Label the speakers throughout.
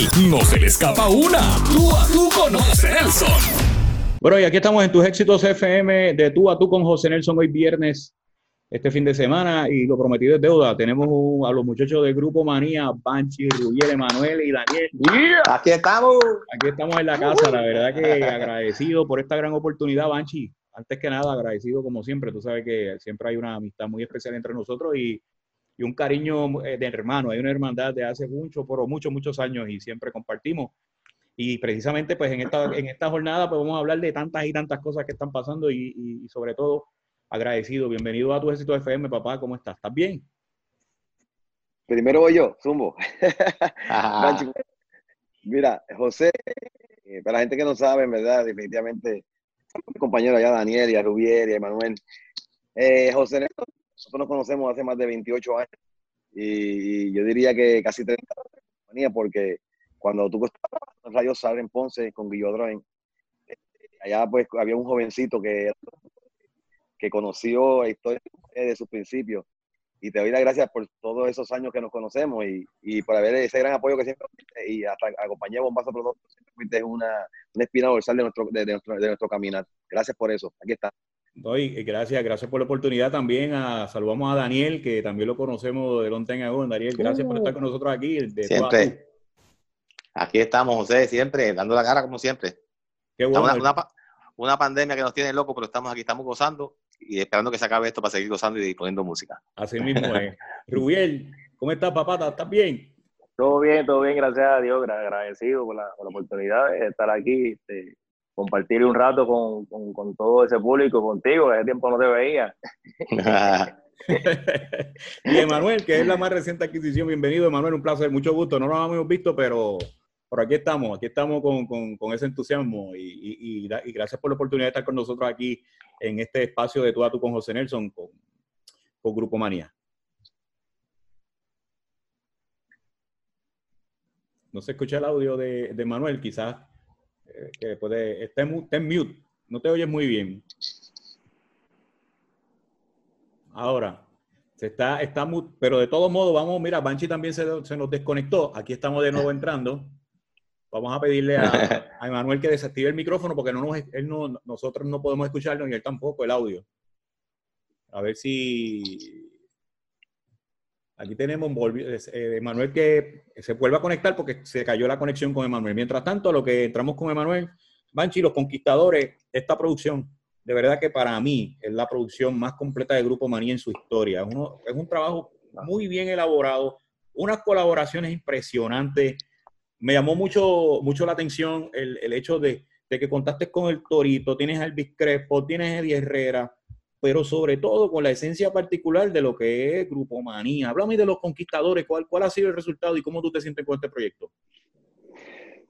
Speaker 1: No se le escapa una. Tú a tú con José Nelson.
Speaker 2: Bueno, y aquí estamos en tus éxitos FM de tú a tú con José Nelson hoy viernes, este fin de semana, y lo prometido es deuda. Tenemos a los muchachos del Grupo Manía, Banchi, Rubiel, Emanuel y Daniel.
Speaker 3: Aquí estamos.
Speaker 2: Aquí estamos en la casa, la verdad que agradecido por esta gran oportunidad, Banchi. Antes que nada, agradecido como siempre. Tú sabes que siempre hay una amistad muy especial entre nosotros y, y un cariño eh, de hermano. Hay una hermandad de hace mucho, por muchos, muchos años y siempre compartimos. Y precisamente, pues en esta, en esta jornada, pues vamos a hablar de tantas y tantas cosas que están pasando y, y, sobre todo agradecido. Bienvenido a tu éxito FM, papá. ¿Cómo estás? ¿Estás bien?
Speaker 3: Primero voy yo, Zumbo. Mira, José, eh, para la gente que no sabe, en verdad, definitivamente, mi compañero allá, Daniel y a Rubier y a Emanuel. Eh, José nosotros nos conocemos hace más de 28 años y, yo diría que casi 30 años, porque cuando tú estabas en Radio Sal en Ponce con Guillo Droen, eh, allá pues había un jovencito que, que conoció la historia de sus principios y te doy las gracias por todos esos años que nos conocemos y, y por haber ese gran apoyo que siempre y hasta acompañé a Bombazo Productos, siempre fuiste una, una espina dorsal de nuestro, de, nuestro, de nuestro caminar. Gracias por eso. Aquí está.
Speaker 2: Doy, gracias, gracias por la oportunidad también. A, saludamos a Daniel, que también lo conocemos de Long Time Daniel, gracias por estar con nosotros aquí.
Speaker 4: siempre. Aquí estamos, José, siempre, dando la cara como siempre.
Speaker 2: Qué bueno.
Speaker 4: Una, una, pandemia que nos tiene locos, pero estamos aquí, estamos gozando y esperando que se acabe esto para seguir gozando y poniendo música.
Speaker 2: Así mismo es. Rubiel, ¿cómo estás, papá? ¿Estás bien?
Speaker 5: Todo bien, todo bien, gracias a Dios, agradecido por la, por la oportunidad de estar aquí. Este, compartir un rato con, con, todo ese público, contigo, que hace tiempo no te veía.
Speaker 2: y Emanuel, que es la más reciente adquisición, bienvenido Emanuel, un placer, mucho gusto, no nos habíamos visto, pero por aquí estamos, aquí estamos con, con, con ese entusiasmo y, y, y, gracias por la oportunidad de estar con nosotros aquí en este espacio de tú a tú con José Nelson, con, con Grupo Manía. No se escucha el audio de, de Manuel, quizás que puede, está en, mute, no te oyes muy bien. Ahora, se está, está mute, pero de todos modos, vamos, mira, Banchi también se, se, nos desconectó, aquí estamos de nuevo entrando. Vamos a pedirle a, a Emanuel que desactive el micrófono porque no nos, él no, nosotros no podemos escucharlo ni él tampoco, el audio. A ver si Aquí tenemos eh, Emanuel que se vuelve a conectar porque se cayó la conexión con Emanuel. Mientras tanto, lo que entramos con Emanuel, Banchi, los conquistadores, esta producción, de verdad que para mí es la producción más completa de Grupo Manía en su historia. es un trabajo muy bien elaborado, unas colaboraciones impresionantes. Me llamó mucho, mucho la atención el, el hecho de, de, que contaste con el Torito, tienes a Elvis Crespo, tienes a Eddie Herrera, pero sobre todo con la esencia particular de lo que es Grupo Manía. Háblame de los conquistadores, ¿cuál, cuál ha sido el resultado y cómo tú te sientes con este proyecto?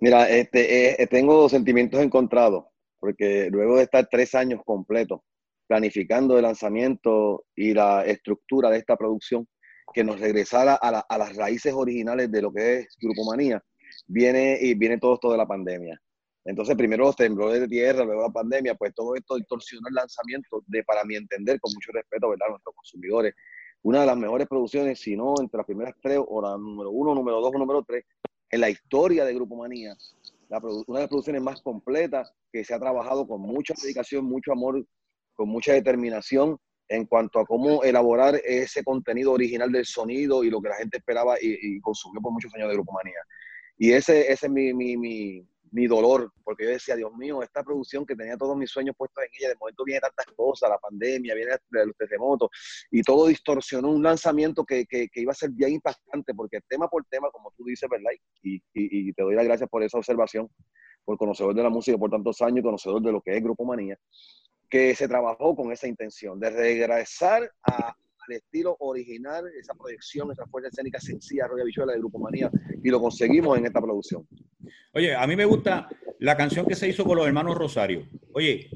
Speaker 3: Mira, este, eh, tengo sentimientos encontrados, porque luego de estar tres años completos planificando el lanzamiento y la estructura de esta producción, que nos regresara a, a las raíces originales de lo que es Grupo Manía, viene, y viene todo esto de la pandemia. Entonces, primero los temblores de tierra, luego la pandemia, pues todo esto distorsionó el lanzamiento de, para mi entender, con mucho respeto, ¿verdad?, a nuestros consumidores, una de las mejores producciones, si no entre las primeras tres, o la número uno, número dos o número tres, en la historia de Grupo Manía. Una de las producciones más completas que se ha trabajado con mucha dedicación, mucho amor, con mucha determinación en cuanto a cómo elaborar ese contenido original del sonido y lo que la gente esperaba y, y consumió por muchos años de Grupo Manía. Y ese, ese es mi, mi, mi dolor, porque yo decía, Dios mío, esta producción que tenía todos mis sueños puestos en ella, de momento viene tantas cosas, la pandemia, viene los terremotos, y todo distorsionó un lanzamiento que, que, iba a ser bien impactante, porque tema por tema, como tú dices, ¿verdad? Y, y, y te doy las gracias por esa observación, por conocedor de la música por tantos años, conocedor de lo que es Grupo Manía, que se trabajó con esa intención de regresar a, estilo original, esa proyección, esa fuerza escénica sencilla, Roya Bichuela de Grupo Manía, y lo conseguimos en esta producción.
Speaker 2: Oye, a mí me gusta la canción que se hizo con los hermanos Rosario. Oye,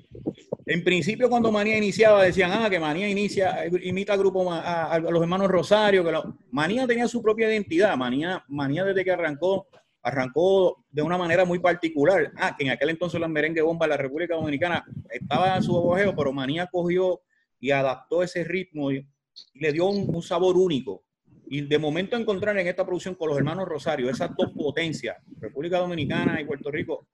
Speaker 2: en principio cuando Manía iniciaba decían, ah, que Manía inicia, imita grupo a, los hermanos Rosario, que Manía tenía su propia identidad, Manía, Manía desde que arrancó, arrancó de una manera muy particular. Ah, que en aquel entonces la merengue bomba la República Dominicana estaba en su apogeo, pero Manía cogió y adaptó ese ritmo le dio un sabor único. Y de momento encontrar en esta producción con los hermanos Rosario esas dos potencias, República Dominicana y Puerto Rico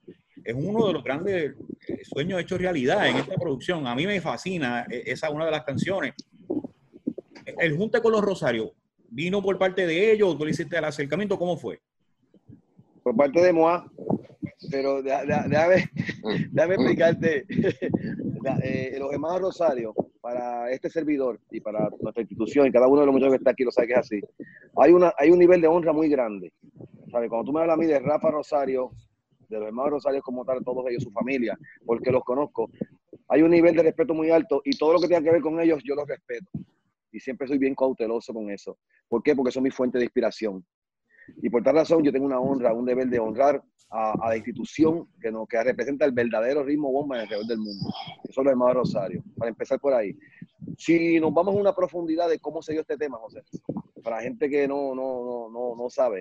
Speaker 2: es uno de los grandes eh, sueños hechos realidad en esta producción. A mí me fascina eh, esa una de las canciones. El junte con los Rosarios, ¿vino por parte de ellos? ¿Tú le hiciste el acercamiento? ¿Cómo fue?
Speaker 3: Por parte de Moa, pero deja- deja- déjame, déjame explicarte. Eh, los hermanos Rosario, para este servidor y para nuestra institución, y cada uno de los muchachos que está aquí lo sabe que es así, hay, una, hay un nivel de honra muy grande. ¿Sabes? Cuando tú me hablas a mí de Rafa Rosario, de los hermanos Rosario como tal, todos ellos, su familia, porque los conozco, hay un nivel de respeto muy alto y todo lo que tenga que ver con ellos, yo los respeto. Y siempre soy bien cauteloso con eso. ¿Por qué? Porque son mi fuente de inspiración. Y por tal razón yo tengo una honra, un deber de honrar a, a la institución que, nos, que representa el verdadero ritmo bomba alrededor del mundo. Que son los hermanos Rosario. Para empezar por ahí. Si nos vamos a una profundidad de cómo se dio este tema, José, para la gente que no, no, no, no, no sabe,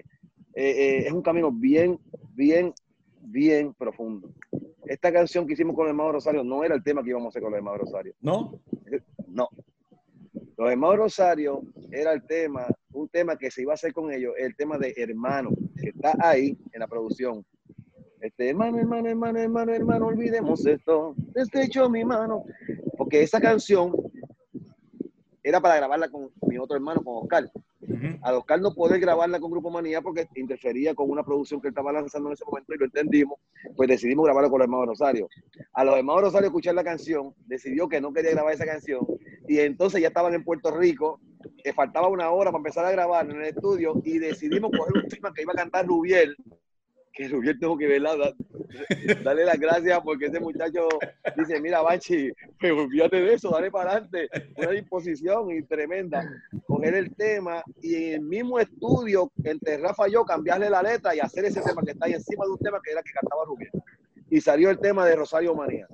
Speaker 3: eh, eh, es un camino bien, bien, bien profundo. Esta canción que hicimos con los hermanos Rosario no era el tema que íbamos a hacer con los hermanos Rosario.
Speaker 2: ¿No?
Speaker 3: No. Los hermanos Rosario era el tema, un tema que se iba a hacer con ellos, el tema de hermano, que está ahí en la producción. Este, hermano, hermano, hermano, hermano, hermano, olvidemos esto, estrecho mi mano. Porque esa canción era para grabarla con mi otro hermano, con Oscar.
Speaker 2: Ujú.
Speaker 3: A Oscar no poder grabarla con Grupo Manía porque interfería con una producción que él estaba lanzando en ese momento y lo entendimos, pues decidimos grabarla con los hermanos Rosario. A los hermanos Rosario escuchar la canción, decidió que no quería grabar esa canción y entonces ya estaban en Puerto Rico, que faltaba una hora para empezar a grabar en el estudio y decidimos coger un tema que iba a cantar Rubiel, que Rubiel tengo que verla, da- darle las gracias porque ese muchacho dice, mira Bachi, pues olvídate de eso, dale para adelante, una disposición y tremenda, coger el tema y en el mismo estudio, entre Rafa y yo, cambiarle la letra y hacer ese tema que está ahí encima de un tema que era que cantaba Rubiel. Y salió el tema de Rosario Manía.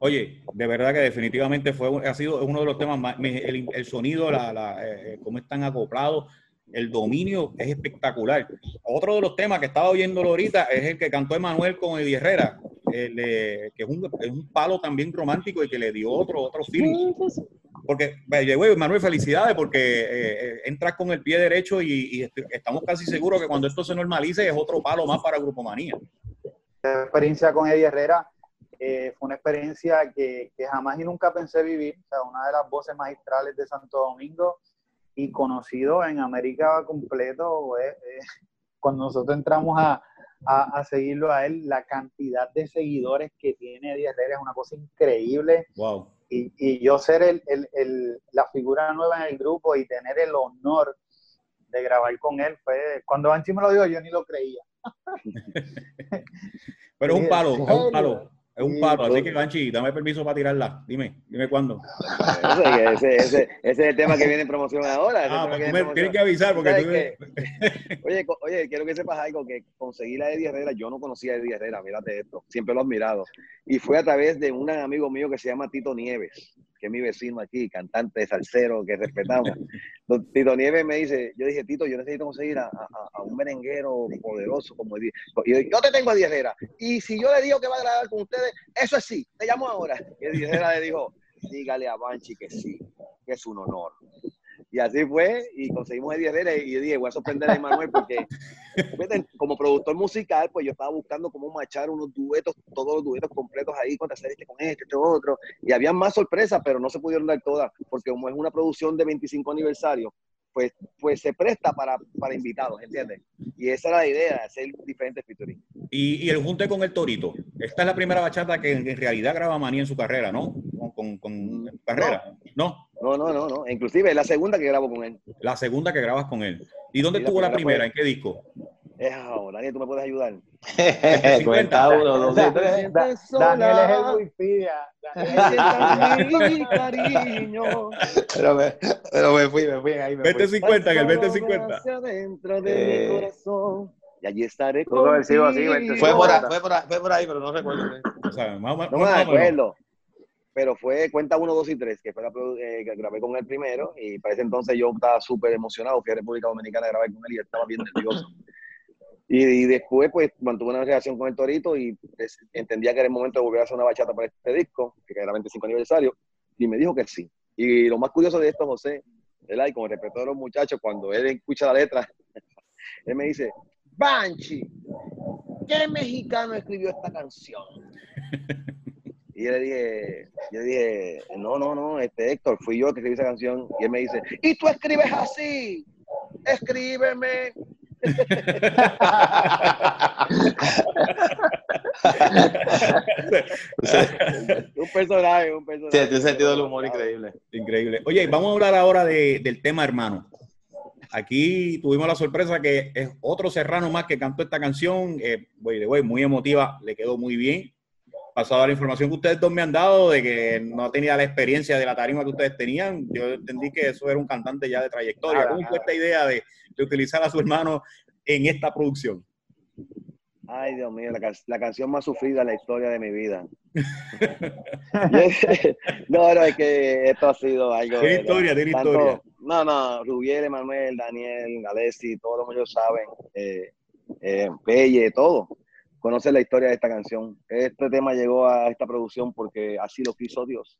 Speaker 2: Oye, de verdad que definitivamente fue, ha sido uno de los temas más, el, el sonido, la, la, eh, cómo están acoplados, el dominio es espectacular. Otro de los temas que estaba oyéndolo ahorita es el que cantó Emanuel con Eddie Herrera, el que es un, es un palo también romántico y que le dio otro, otro feeling. Porque, by the way, Manuel, felicidades porque eh, eh, entras con el pie derecho y, y est- estamos casi seguros que cuando esto se normalice es otro palo más para Grupo Manía.
Speaker 6: La experiencia con Eddie Herrera eh, fue una experiencia que, que jamás y nunca pensé vivir. O sea, una de las voces magistrales de Santo Domingo y conocido en América completo. eh, eh, cuando nosotros entramos a, a, a seguirlo a él, la cantidad de seguidores que tiene Eddie Herrera es una cosa increíble.
Speaker 2: Wow.
Speaker 6: Y, y yo ser el, el- el- la figura nueva en el grupo y tener el honor de grabar con él fue, cuando Anchi me lo dijo, yo ni lo creía.
Speaker 2: Pero es un palo,
Speaker 6: ¿en
Speaker 2: es un palo, es un palo. Así
Speaker 3: todo.
Speaker 2: que, Banchi, dame permiso para tirarla. Dime, dime cuándo.
Speaker 3: Ese, ese, ese- ese es el tema que viene en promoción ahora.
Speaker 2: Ah, pues
Speaker 3: que
Speaker 2: me tienes que avisar porque
Speaker 3: ¿Sabes
Speaker 2: tú...
Speaker 3: qué? Oye, oye, quiero que sepas algo, que conseguir a Eddie Herrera, yo no conocía a Eddie Herrera, mírate esto, siempre lo he admirado. Y fue a través de un amigo mío que se llama Tito Nieves, que es mi vecino aquí, cantante salsero que respetamos. Don Tito Nieves me dice, yo dije, Tito, yo necesito conseguir a, a- a un merenguero poderoso como Eddie. Y yo, yo te tengo a Eddie Herrera. Y si yo le digo que va a grabar con ustedes, eso es sí, te llamo ahora. Y Herrera le dijo, dígale a Banchi que sí, que es un honor. Y así fue, y conseguimos Eddie Herrera y yo dije, voy a sorprender a Emanuel porque como productor musical, pues yo estaba buscando cómo machar unos duetos, todos los duetos completos ahí, contra hacer este con este, este otro, y había más sorpresas, pero no se pudieron dar todas, porque como es una producción de 25 aniversario, pues, pues se presta para, para invitados, ¿entiendes? Y esa era la idea, hacer diferentes featuring.
Speaker 2: Y, y el junte con el Torito. Esta es la primera bachata que en, realidad graba Manía en su carrera, ¿no? Con, con- carrera. No.
Speaker 3: No, no, no, no, inclusive es la segunda que grabo con él.
Speaker 2: la segunda que grabas con él. ¿Y dónde estuvo la
Speaker 3: primera
Speaker 2: primera? ¿En qué disco?
Speaker 3: Es ahora, Daniel, tú me puedes ayudar.
Speaker 4: Cuenta uno, dos y tres.
Speaker 6: Da- Daniel es el Wikipedia. Daniel-
Speaker 3: mi cariño.
Speaker 4: Pero me, pero me fui, me fui ahí. Me fui.
Speaker 2: 2050, en el 2050.
Speaker 3: Hacia dentro de
Speaker 4: Eh.
Speaker 3: mi corazón. Y allí estaré.
Speaker 5: 25.
Speaker 4: Fue por, ahí, fue, por ahí, fue por ahí, pero no recuerdo.
Speaker 2: O sea, más, o menos-
Speaker 3: No me acuerdo. Pero fue cuenta 1, 2 y 3, que fue la eh, que grabé con él primero. Y para ese entonces yo estaba súper emocionado. Fui a República Dominicana a grabar con él y él estaba bien nervioso. Y, después, pues, mantuve una relación con el Torito y pues, entendía que era el momento de volver a hacer una bachata para este disco, que era 25 aniversario. Y me dijo que sí. Y lo más curioso de esto, José, ¿verdad? y con el respeto de los muchachos, cuando él escucha la letra, él me dice, Banchi, ¿qué mexicano escribió esta canción? Y yo le dije, yo dije, no, no, no, este Héctor, fui yo que escribí esa canción. Y él me dice, ¿y tú escribes así? Escríbeme. un personaje, un personaje.
Speaker 4: Sí, tiene un sentido del humor increíble.
Speaker 2: Increíble. Oye, vamos a hablar ahora de- del tema hermano. Aquí tuvimos la sorpresa que es otro serrano más que cantó esta canción. Eh, muy emotiva, le quedó muy bien. Pasado la información que ustedes dos me han dado de que no tenía la experiencia de la tarima que ustedes tenían, yo entendí que eso era un cantante ya de trayectoria.
Speaker 6: Nada,
Speaker 2: ¿Cómo fue esta idea de, de utilizar a su hermano en esta producción?
Speaker 3: Ay, Dios mío, la, can- la canción más sufrida en la historia de mi vida. No, no, es que esto ha sido algo.
Speaker 2: Tiene historia, tiene historia.
Speaker 3: No, no, Rubiel, Emanuel, Daniel, Alessi, todos los ellos saben, eh, eh, Pelle, todo. Conocen la historia de esta canción. Este tema llegó a esta producción porque así lo quiso Dios.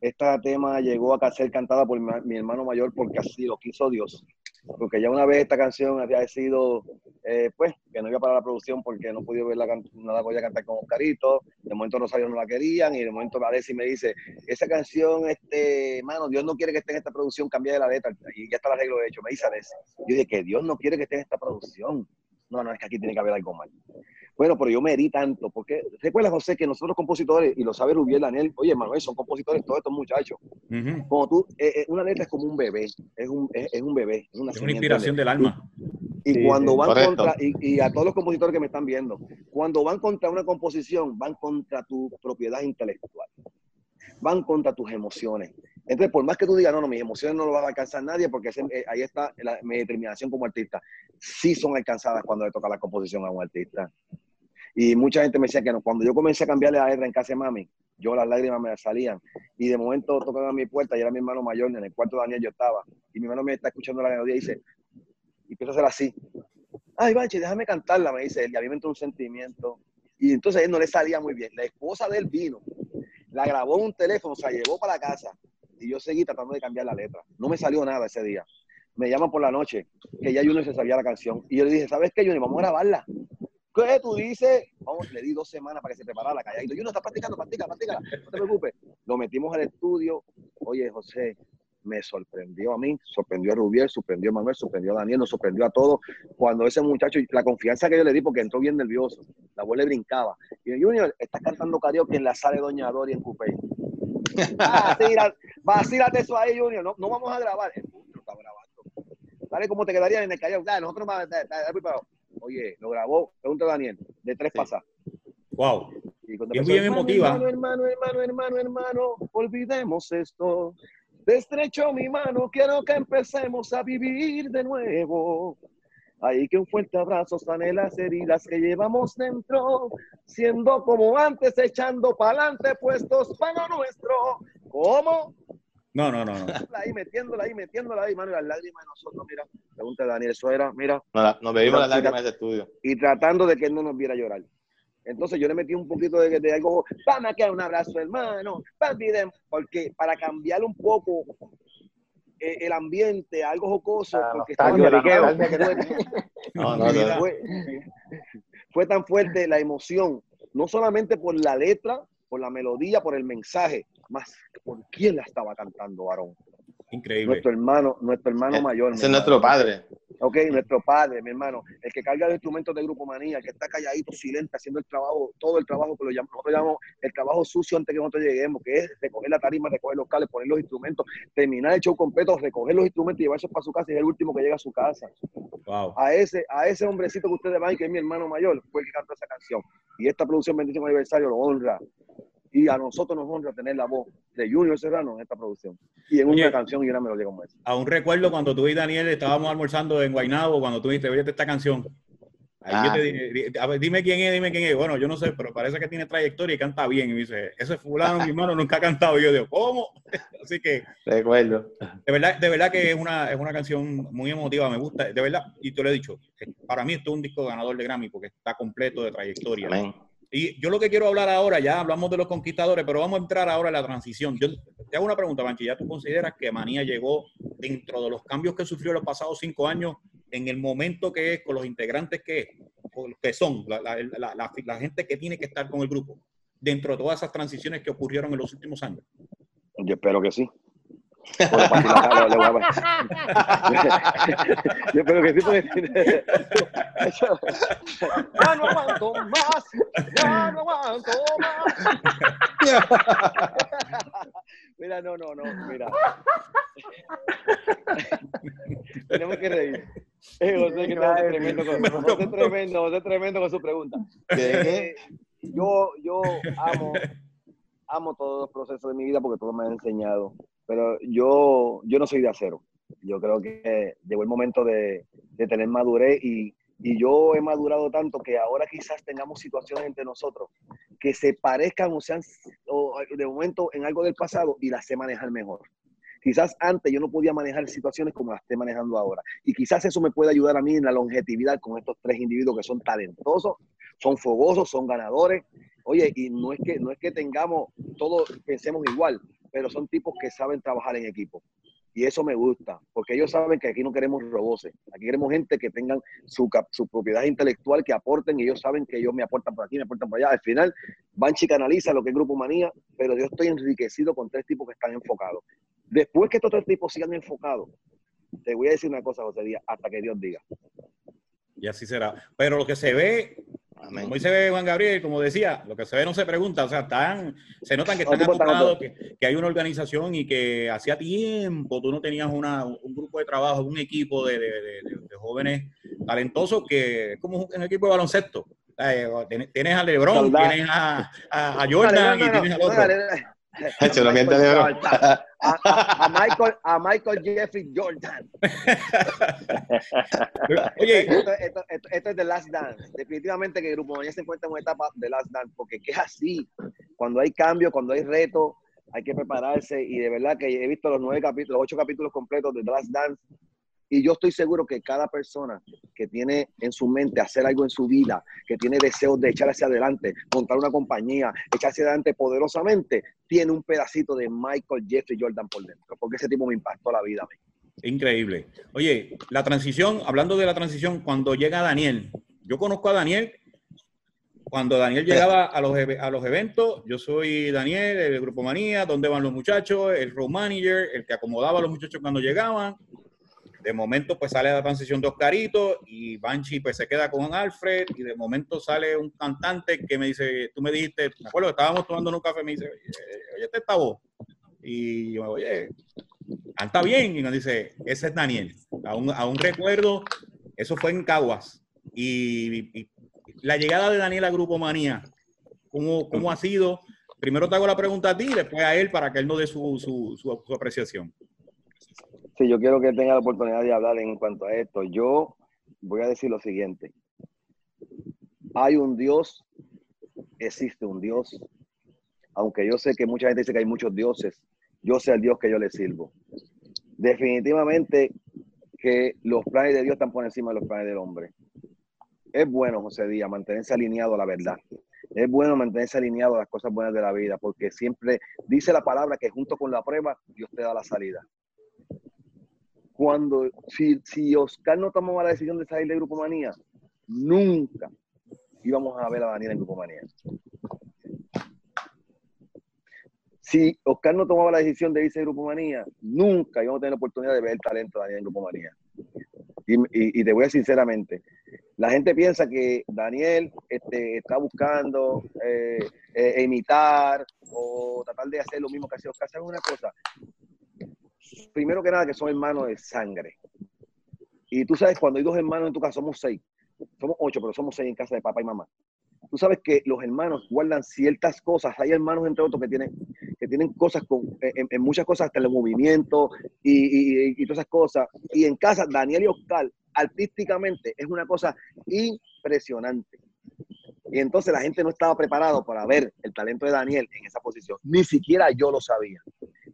Speaker 3: Este tema llegó a ser cantada por mi, hermano mayor porque así lo quiso Dios. Porque ya una vez esta canción había sido, eh, pues, que no iba para la producción porque no podía verla, no la podía cantar con Oscarito. De momento Rosario no la querían y de momento Alessi me dice, esa canción, este, mano, Dios no quiere que esté en esta producción, cambia de la letra y ya está el arreglo hecho. Me dice Alessi. Yo dije que Dios no quiere que esté en esta producción. No, no, es que aquí tiene que haber algo mal. Bueno, pero yo me herí tanto, porque recuerda, José, que nosotros compositores, y lo sabe Rubiel, Daniel, oye, Manuel, son compositores todos estos muchachos. Como tú, eh, eh, una letra es como un bebé, es un, es, es un bebé, es una,
Speaker 2: Es una inspiración del alma.
Speaker 3: y
Speaker 6: Sí,
Speaker 3: cuando
Speaker 6: sí.
Speaker 3: van
Speaker 4: Correcto.
Speaker 3: contra, y, y a todos los compositores que me están viendo, cuando van contra una composición, van contra tu propiedad intelectual, van contra tus emociones. Entonces, por más que tú digas, no, no, mis emociones no lo van a alcanzar nadie, porque eh, ahí está mi determinación como artista. Sí son alcanzadas cuando le toca la composición a un artista. Y mucha gente me decía que. Cuando yo comencé a cambiarle la letra en casa de mami, yo las lágrimas me salían. Y de momento tocan a mi puerta y era mi hermano mayor, en el cuarto de Daniel yo estaba. Y mi hermano me está escuchando la melodía y dice, y empieza a hacer así. Ay, Bache, déjame cantarla, me dice él. Y a mí me entró un sentimiento. Y entonces a él no le salía muy bien. La esposa de él vino, la grabó en un teléfono, se la llevó para la casa. Y yo seguí tratando de cambiar la letra. No me salió nada ese día. Me llaman por la noche, que ya Junior se sabía la canción. Y yo le dije, ¿sabes qué, Junior? Vamos a grabarla. ¿Qué tú dices? Vamos, le di dos semanas para que se preparara la calladito. Junior, está practicando, practica, practica. No te preocupes. Lo metimos al estudio. Oye, José, me sorprendió a mí, sorprendió a Rubiel, sorprendió a Manuel, sorprendió a Daniel, nos sorprendió a todos. Cuando ese muchacho, la confianza que yo le di, porque entró bien nervioso, la abuela le brincaba. Y yo, Junior, estás cantando karaoke en la sala de Doña Dori en Coupé. Vacílate eso ahí, Junior. No, no vamos a grabar. El público está grabando. Dale como te quedaría en el karaoke. Dale, nosotros dale, preparado. Oye, lo grabó, pregunta a Daniel, de tres
Speaker 4: Sí.
Speaker 3: pasas.
Speaker 2: Wow.
Speaker 3: Y cuando
Speaker 2: Bien,
Speaker 3: empezó,
Speaker 2: bien
Speaker 3: hermano,
Speaker 2: emotiva.
Speaker 3: Hermano, hermano, hermano, hermano, hermano, olvidemos esto. Te estrecho mi mano, quiero que empecemos a vivir de nuevo. Ahí que un fuerte abrazo sane las heridas que llevamos dentro, siendo como antes, echando pa'lante, puestos para nuestro. ¿Cómo?
Speaker 2: No, no, no, no.
Speaker 3: Ahí metiéndola ahí, metiéndola ahí, mano, las lágrimas de nosotros, mira. Pregunta a Daniel, eso era, mira,
Speaker 4: Nos, nos bebimos las lágrimas de ese estudio.
Speaker 3: y tratando de que él no nos viera llorar. Entonces yo le metí un poquito de, de algo, vamos a quedar un abrazo, hermano, porque para cambiar un poco eh, el ambiente, algo jocoso, porque estaba- fue,
Speaker 4: No, no, no.
Speaker 3: fue, fue tan fuerte la emoción, no solamente por la letra, por la melodía, por el mensaje, más por quién la estaba cantando, varón.
Speaker 2: Increíble.
Speaker 3: Nuestro hermano, nuestro hermano mayor.
Speaker 4: Ese es nuestro padre.
Speaker 3: Ok, nuestro padre, mi hermano, el que carga los instrumentos de Grupo Manía, el que está calladito, silente, haciendo el trabajo, todo el trabajo que lo llamamos, nosotros llamamos el trabajo sucio antes que nosotros lleguemos, que es recoger la tarima, recoger los cables, poner los instrumentos, terminar el show completo, recoger los instrumentos y llevarlos para su casa y es el último que llega a su casa.
Speaker 2: Wow.
Speaker 3: A ese, a ese hombrecito que ustedes van, que es mi hermano mayor, fue el que cantó esa canción. Y esta producción Bendición Aniversario lo honra. Y a nosotros nos honra tener la voz de Junior Serrano en esta producción. Y en
Speaker 2: Oye.
Speaker 3: una canción y una melodía como esa.
Speaker 2: Aún recuerdo cuando tú y Daniel estábamos almorzando en Guaynabo, cuando tú dijiste, oye, esta canción. Ahí
Speaker 4: Ah,
Speaker 2: yo te dije, di- a ver, dime quién es, dime quién es. Bueno, yo no sé, pero parece que tiene trayectoria y canta bien. Y me dice, ese fulano, mi hermano, nunca ha cantado. Y yo digo, ¿cómo? Así que,
Speaker 4: Recuerdo.
Speaker 2: de verdad, de verdad que es una, es una canción muy emotiva, me gusta, de verdad. Y te lo he dicho, para mí esto es un disco ganador de Grammy porque está completo de trayectoria.
Speaker 4: Amén.
Speaker 2: Y yo lo que quiero hablar ahora, ya hablamos de los conquistadores, pero vamos a entrar ahora en la transición. Yo te hago una pregunta, Banchi. ¿Ya tú consideras que Manía llegó dentro de los cambios que sufrió los pasados cinco años en el momento que es, con los integrantes que es? que son, la- la- la- la gente que tiene que estar con el grupo, dentro de todas esas transiciones que ocurrieron en los últimos años?
Speaker 3: Yo espero que sí. Bueno, para tirar- le voy a- Yo espero que sí. porque-
Speaker 4: Ya no aguanto más, ya no aguanto más.
Speaker 3: Mira, no, no, no, mira. Tenemos que reír. Eh, José, que José es tremendo con, José tremendo, José tremendo con su pregunta. Eh, yo, yo amo, amo todos los procesos de mi vida porque todos me han enseñado. Pero yo, yo no soy de acero. Yo creo que llegó el momento de, de tener madurez y, y yo he madurado tanto que ahora quizás tengamos situaciones entre nosotros que se parezcan o sean de momento en algo del pasado y las sé manejar mejor. Quizás antes yo no podía manejar situaciones como las estoy manejando ahora. Y quizás eso me puede ayudar a mí en la longevidad con estos tres individuos que son talentosos, son fogosos, son ganadores. Oye, y no es que, no es que tengamos, todos pensemos igual, pero son tipos que saben trabajar en equipo. Y eso me gusta, porque ellos saben que aquí no queremos roboses, aquí queremos gente que tengan su, su propiedad intelectual, que aporten, y ellos saben que ellos me aportan por aquí, me aportan por allá. Al final, Banchi canaliza lo que es Grupo Manía, pero yo estoy enriquecido con tres tipos que están enfocados. Después que estos tres tipos sigan enfocados, te voy a decir una cosa, José Díaz, hasta que Dios diga.
Speaker 2: Y así será. Pero lo que se ve,
Speaker 4: Amén.
Speaker 2: como dice Juan Gabriel, como decía, lo que se ve no se pregunta. O sea, están, se notan que están
Speaker 3: otros.
Speaker 2: que, que hay una organización y que hacía tiempo tú no tenías una, un grupo de trabajo, un equipo de, de- de- de- de jóvenes talentosos que es como un equipo de baloncesto. Eh, tienes- a LeBron,
Speaker 3: Soldado.
Speaker 2: tienes a, a- a Jordan y tienes al otro.
Speaker 4: De oro.
Speaker 3: A, a- a Michael, a Michael Jeffrey Jordan.
Speaker 2: Oye,
Speaker 3: Esto, esto- esto- esto es The Last Dance. Definitivamente que el Grupo Manía se encuentra en una etapa de Last Dance, porque es que es así. Cuando hay cambio, cuando hay reto, hay que prepararse. Y de verdad que he visto los nueve capítulos, los ocho capítulos completos de The Last Dance. Y yo estoy seguro que cada persona que tiene en su mente hacer algo en su vida, que tiene deseos de echar hacia adelante, montar una compañía, echar hacia adelante poderosamente, tiene un pedacito de Michael Jeffrey Jordan por dentro, porque ese tipo me impactó la vida.
Speaker 2: Increíble. Oye, la transición, hablando de la transición, cuando llega Daniel, yo conozco a Daniel. Cuando Daniel llegaba a los, a los eventos, yo soy Daniel, el Grupo Manía, ¿dónde van los muchachos? El road manager, el que acomodaba a los muchachos cuando llegaban. De momento, pues sale la transición de Oscarito y Banchi pues se queda con Alfred y de momento sale un cantante que me dice, tú me dijiste, me acuerdo estábamos tomando un café, me dice, oye, este esta voz. Y yo, oye, canta bien. Y nos dice, ese es Daniel. Aún, aún recuerdo, eso fue en Caguas. Y, y la llegada de Daniel a Grupo Manía, ¿cómo, cómo ha sido? Primero te hago la pregunta a ti, después a él para que él nos dé su, su- su apreciación.
Speaker 3: Sí, yo quiero que tenga la oportunidad de hablar en cuanto a esto. Yo voy a decir lo siguiente. Hay un Dios, existe un Dios. Aunque yo sé que mucha gente dice que hay muchos dioses, yo sé el Dios que yo le sirvo. Definitivamente que los planes de Dios están por encima de los planes del hombre. Es bueno, José Díaz, mantenerse alineado a la verdad. Es bueno mantenerse alineado a las cosas buenas de la vida, porque siempre dice la palabra que junto con la prueba, Dios te da la salida cuando, si, si Oscar no tomaba la decisión de salir de Grupo Manía, nunca íbamos a ver a Daniel en Grupo Manía. Si Oscar no tomaba la decisión de irse de Grupo Manía, nunca íbamos a tener la oportunidad de ver el talento de Daniel en Grupo Manía. Y, te voy a decir sinceramente, la gente piensa que Daniel este, está buscando eh, eh, imitar o tratar de hacer lo mismo que hace Oscar. ¿Saben una cosa? Primero que nada, que son hermanos de sangre. Y tú sabes, cuando hay dos hermanos en tu casa, somos seis. Somos ocho, pero somos seis en casa de papá y mamá. Tú sabes que los hermanos guardan ciertas cosas. Hay hermanos, entre otros, que tienen, que tienen cosas, con, en, muchas cosas, hasta el movimiento y, y, y todas esas cosas. Y en casa, Daniel y Oscar, artísticamente, es una cosa impresionante. Y entonces la gente no estaba preparado para ver el talento de Daniel en esa posición. Ni siquiera yo lo sabía.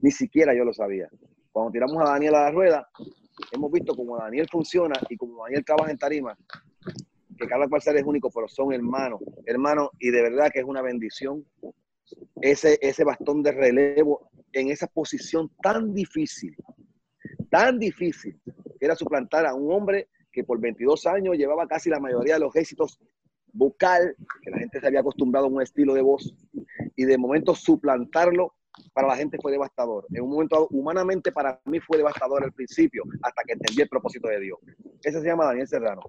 Speaker 3: Ni siquiera yo lo sabía. Cuando tiramos a Daniel a la rueda, hemos visto cómo Daniel funciona y cómo Daniel trabaja en tarima, que cual ser es único, pero son hermanos, hermanos, y de verdad que es una bendición ese, ese bastón de relevo en esa posición tan difícil, tan difícil, que era suplantar a un hombre que por 22 años llevaba casi la mayoría de los éxitos vocal, que la gente se había acostumbrado a un estilo de voz, y de momento suplantarlo para la gente fue devastador. En un momento humanamente para mí fue devastador al principio, hasta que entendí el propósito de Dios. Ese se llama Daniel Serrano.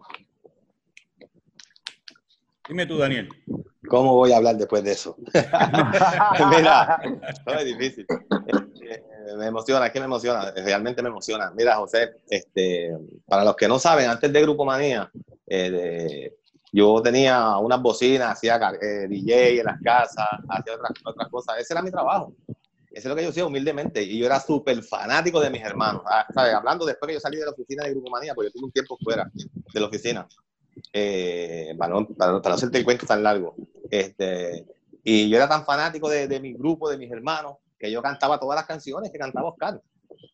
Speaker 2: Dime tú, Daniel.
Speaker 4: ¿Cómo voy a hablar después de eso? Mira, no es difícil. Eh, me emociona, es que me emociona, realmente me emociona. Mira, José, este, para los que no saben, antes de Grupo Manía, eh, yo tenía unas bocinas, hacía eh, DJ en las casas, hacía otras, otras cosas. Ese era mi trabajo. Ese es lo que yo hacía humildemente. Y yo era súper fanático de mis hermanos. Ah, Hablando después que yo salí de la oficina de Grupo Manía, porque yo tuve un tiempo fuera de la oficina. Eh, para, no, para, no hacerte el cuento tan largo. Este, y yo era tan fanático de, de mi grupo, de mis hermanos, que yo cantaba todas las canciones que cantaba Oscar.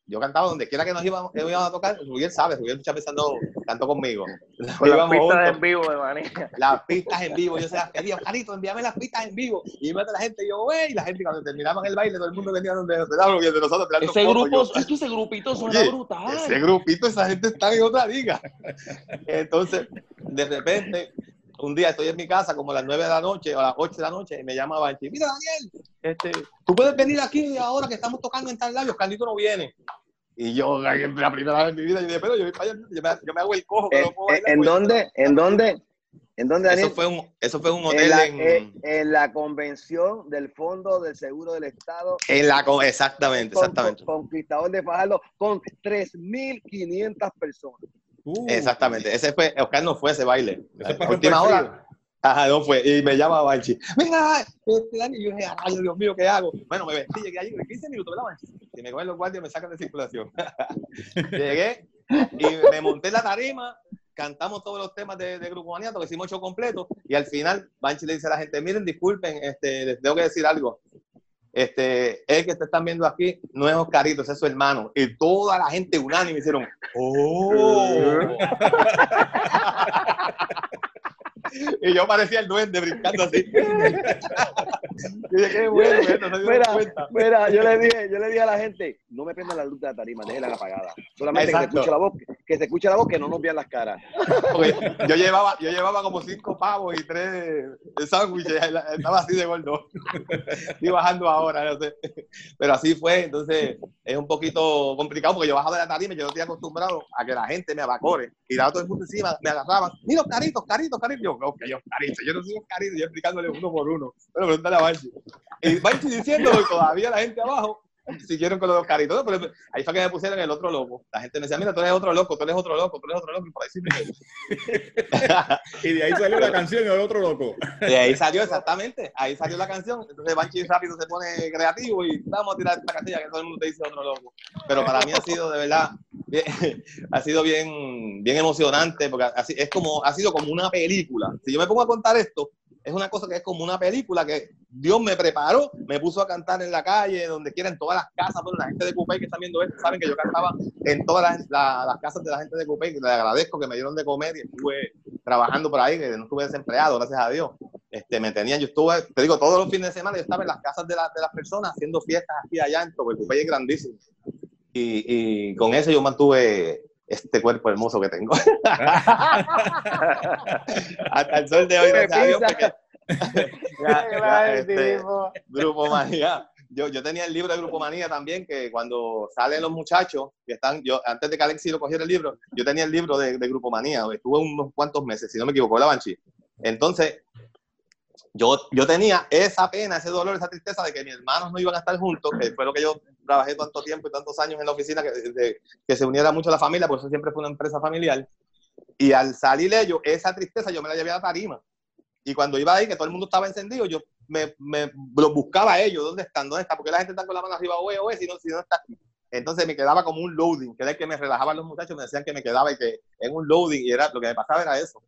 Speaker 4: Yo cantaba donde quiera que nos íbamos, que íbamos a tocar, Rubiel sabe, Rubiel muchas veces andó, cantó conmigo.
Speaker 5: Con las pistas en vivo de manía.
Speaker 4: Las pistas en vivo, yo decía, querido Oscarito, envíame las pistas en vivo. Y mete la gente, y yo, güey, y la gente cuando terminaban el baile, todo el mundo venía donde nosotros, de nosotros.
Speaker 7: Ese grupo, yo, es que ese grupito suena brutal.
Speaker 4: Ese grupito, esa gente está en otra liga. Entonces, de repente, un día estoy en mi casa como a las 9 de la noche o a las 8 de la noche y me llama Banchi, mira Daniel, este, tú puedes venir aquí ahora que estamos tocando en tal labios, Carlito no viene. Y yo, la primera vez en mi vida, yo dije, pero yo, yo, me, yo me hago el cojo.
Speaker 3: ¿En,
Speaker 4: no
Speaker 3: ¿en, ¿en dónde? ¿En dónde? ¿En dónde, Daniel?
Speaker 4: Eso fue un, eso fue un hotel
Speaker 3: en la,
Speaker 4: en,
Speaker 3: en, en la convención del Fondo del Seguro del Estado.
Speaker 4: en la, co- exactamente,
Speaker 3: con-
Speaker 4: exactamente.
Speaker 3: con- Conquistador de Fajardo con 3.500 personas.
Speaker 2: Uh,
Speaker 4: Exactamente, ese fue, Oscar no fue ese baile.
Speaker 2: Ese
Speaker 4: última hora. Ajá, no fue. Y me llama Banchi. Mira, este Dani, y yo dije, ay, Dios mío, ¿qué hago? Bueno, me vestí, llegué allí, 15 minutos, ¿verdad, Banchi? Y me cogen los guardias me sacan de circulación. llegué y me monté en la tarima, cantamos todos los temas de, de Grupo Maniato, que hicimos ocho completos, y al final Banchi le dice a la gente, miren, disculpen, este, les tengo que decir algo. Este, el que te están viendo aquí no es Oscarito, ese es su hermano. Y toda la gente unánime hicieron, ¡Oh! y yo parecía el duende brincando así. y dije, qué bueno, no
Speaker 3: Mira, mira, yo le dije, yo le dije a la gente, no me prendan la luz de la tarima, déjenla apagada. Solamente que se escuche la voz, que se escuche la voz, que no nos vean las caras.
Speaker 4: Porque yo llevaba, yo llevaba como cinco pavos y tres sándwiches, estaba así de gordo. Estoy bajando ahora, no sé. Pero así fue, entonces es un poquito complicado porque yo bajaba de la tarima y yo no estoy acostumbrado a que la gente me abacore. Y daba todo el mundo encima, me agarraban. Mira, caritos, caritos, caritos. Yo, ok, yo, carito, yo no soy carito, yo explicándole uno por uno. Bueno, pregúntale a Banchi. Y Banchi diciéndolo y todavía la gente abajo siguieron con los caritos. Pero ahí fue que me pusieron el otro loco. La gente me decía, mira, tú eres otro loco, tú eres otro loco, tú eres otro loco. Y por ahí sí
Speaker 2: Y de ahí salió la canción y el otro loco.
Speaker 4: de ahí salió exactamente, ahí salió la canción. Entonces Banchi rápido se pone creativo y vamos a tirar esta canción que todo el mundo te dice otro loco. Pero para mí ha sido de verdad, bien- ha sido bien, bien emocionante porque así, es como, ha sido como una película. Si yo me pongo a contar esto, es una cosa que es como una película que Dios me preparó, me puso a cantar en la calle, donde quiera, en todas las casas. Bueno, la gente de Cupey que están viendo esto saben que yo cantaba en todas las, la- las casas de la gente de Cupey, que les agradezco que me dieron de comer y estuve trabajando por ahí, que no estuve desempleado, gracias a Dios. Este, me tenían, yo estuve, te digo, todos los fines de semana yo estaba en las casas de, la- de las personas haciendo fiestas aquí allá, porque Cupey es grandísimo. Y, y con eso yo mantuve este cuerpo hermoso que tengo. Hasta el sol de hoy, gracias a Dios, porque- este, Grupo Manía. Yo, yo tenía el libro de Grupo Manía también, que cuando salen los muchachos, que están, yo antes de que Alexi lo cogiera el libro, yo tenía el libro de, de Grupo Manía, estuve unos cuantos meses, si no me equivoco, la Banchi. Entonces, yo, yo tenía esa pena, ese dolor, esa tristeza de que mis hermanos no iban a estar juntos, que fue lo que yo trabajé tanto tiempo y tantos años en la oficina, que, que se uniera mucho la familia, por eso siempre fue una empresa familiar. Y al salir ellos, esa tristeza yo me la llevé a la tarima. Y cuando iba ahí, que todo el mundo estaba encendido, yo me, me los buscaba a ellos, ¿dónde están? ¿Dónde están? Porque la gente está con la mano arriba, oye, oye, si no, si no está aquí. Entonces me quedaba como un loading, que era el que me relajaban los muchachos, me decían que me quedaba y que en un loading, y era lo que me pasaba era eso,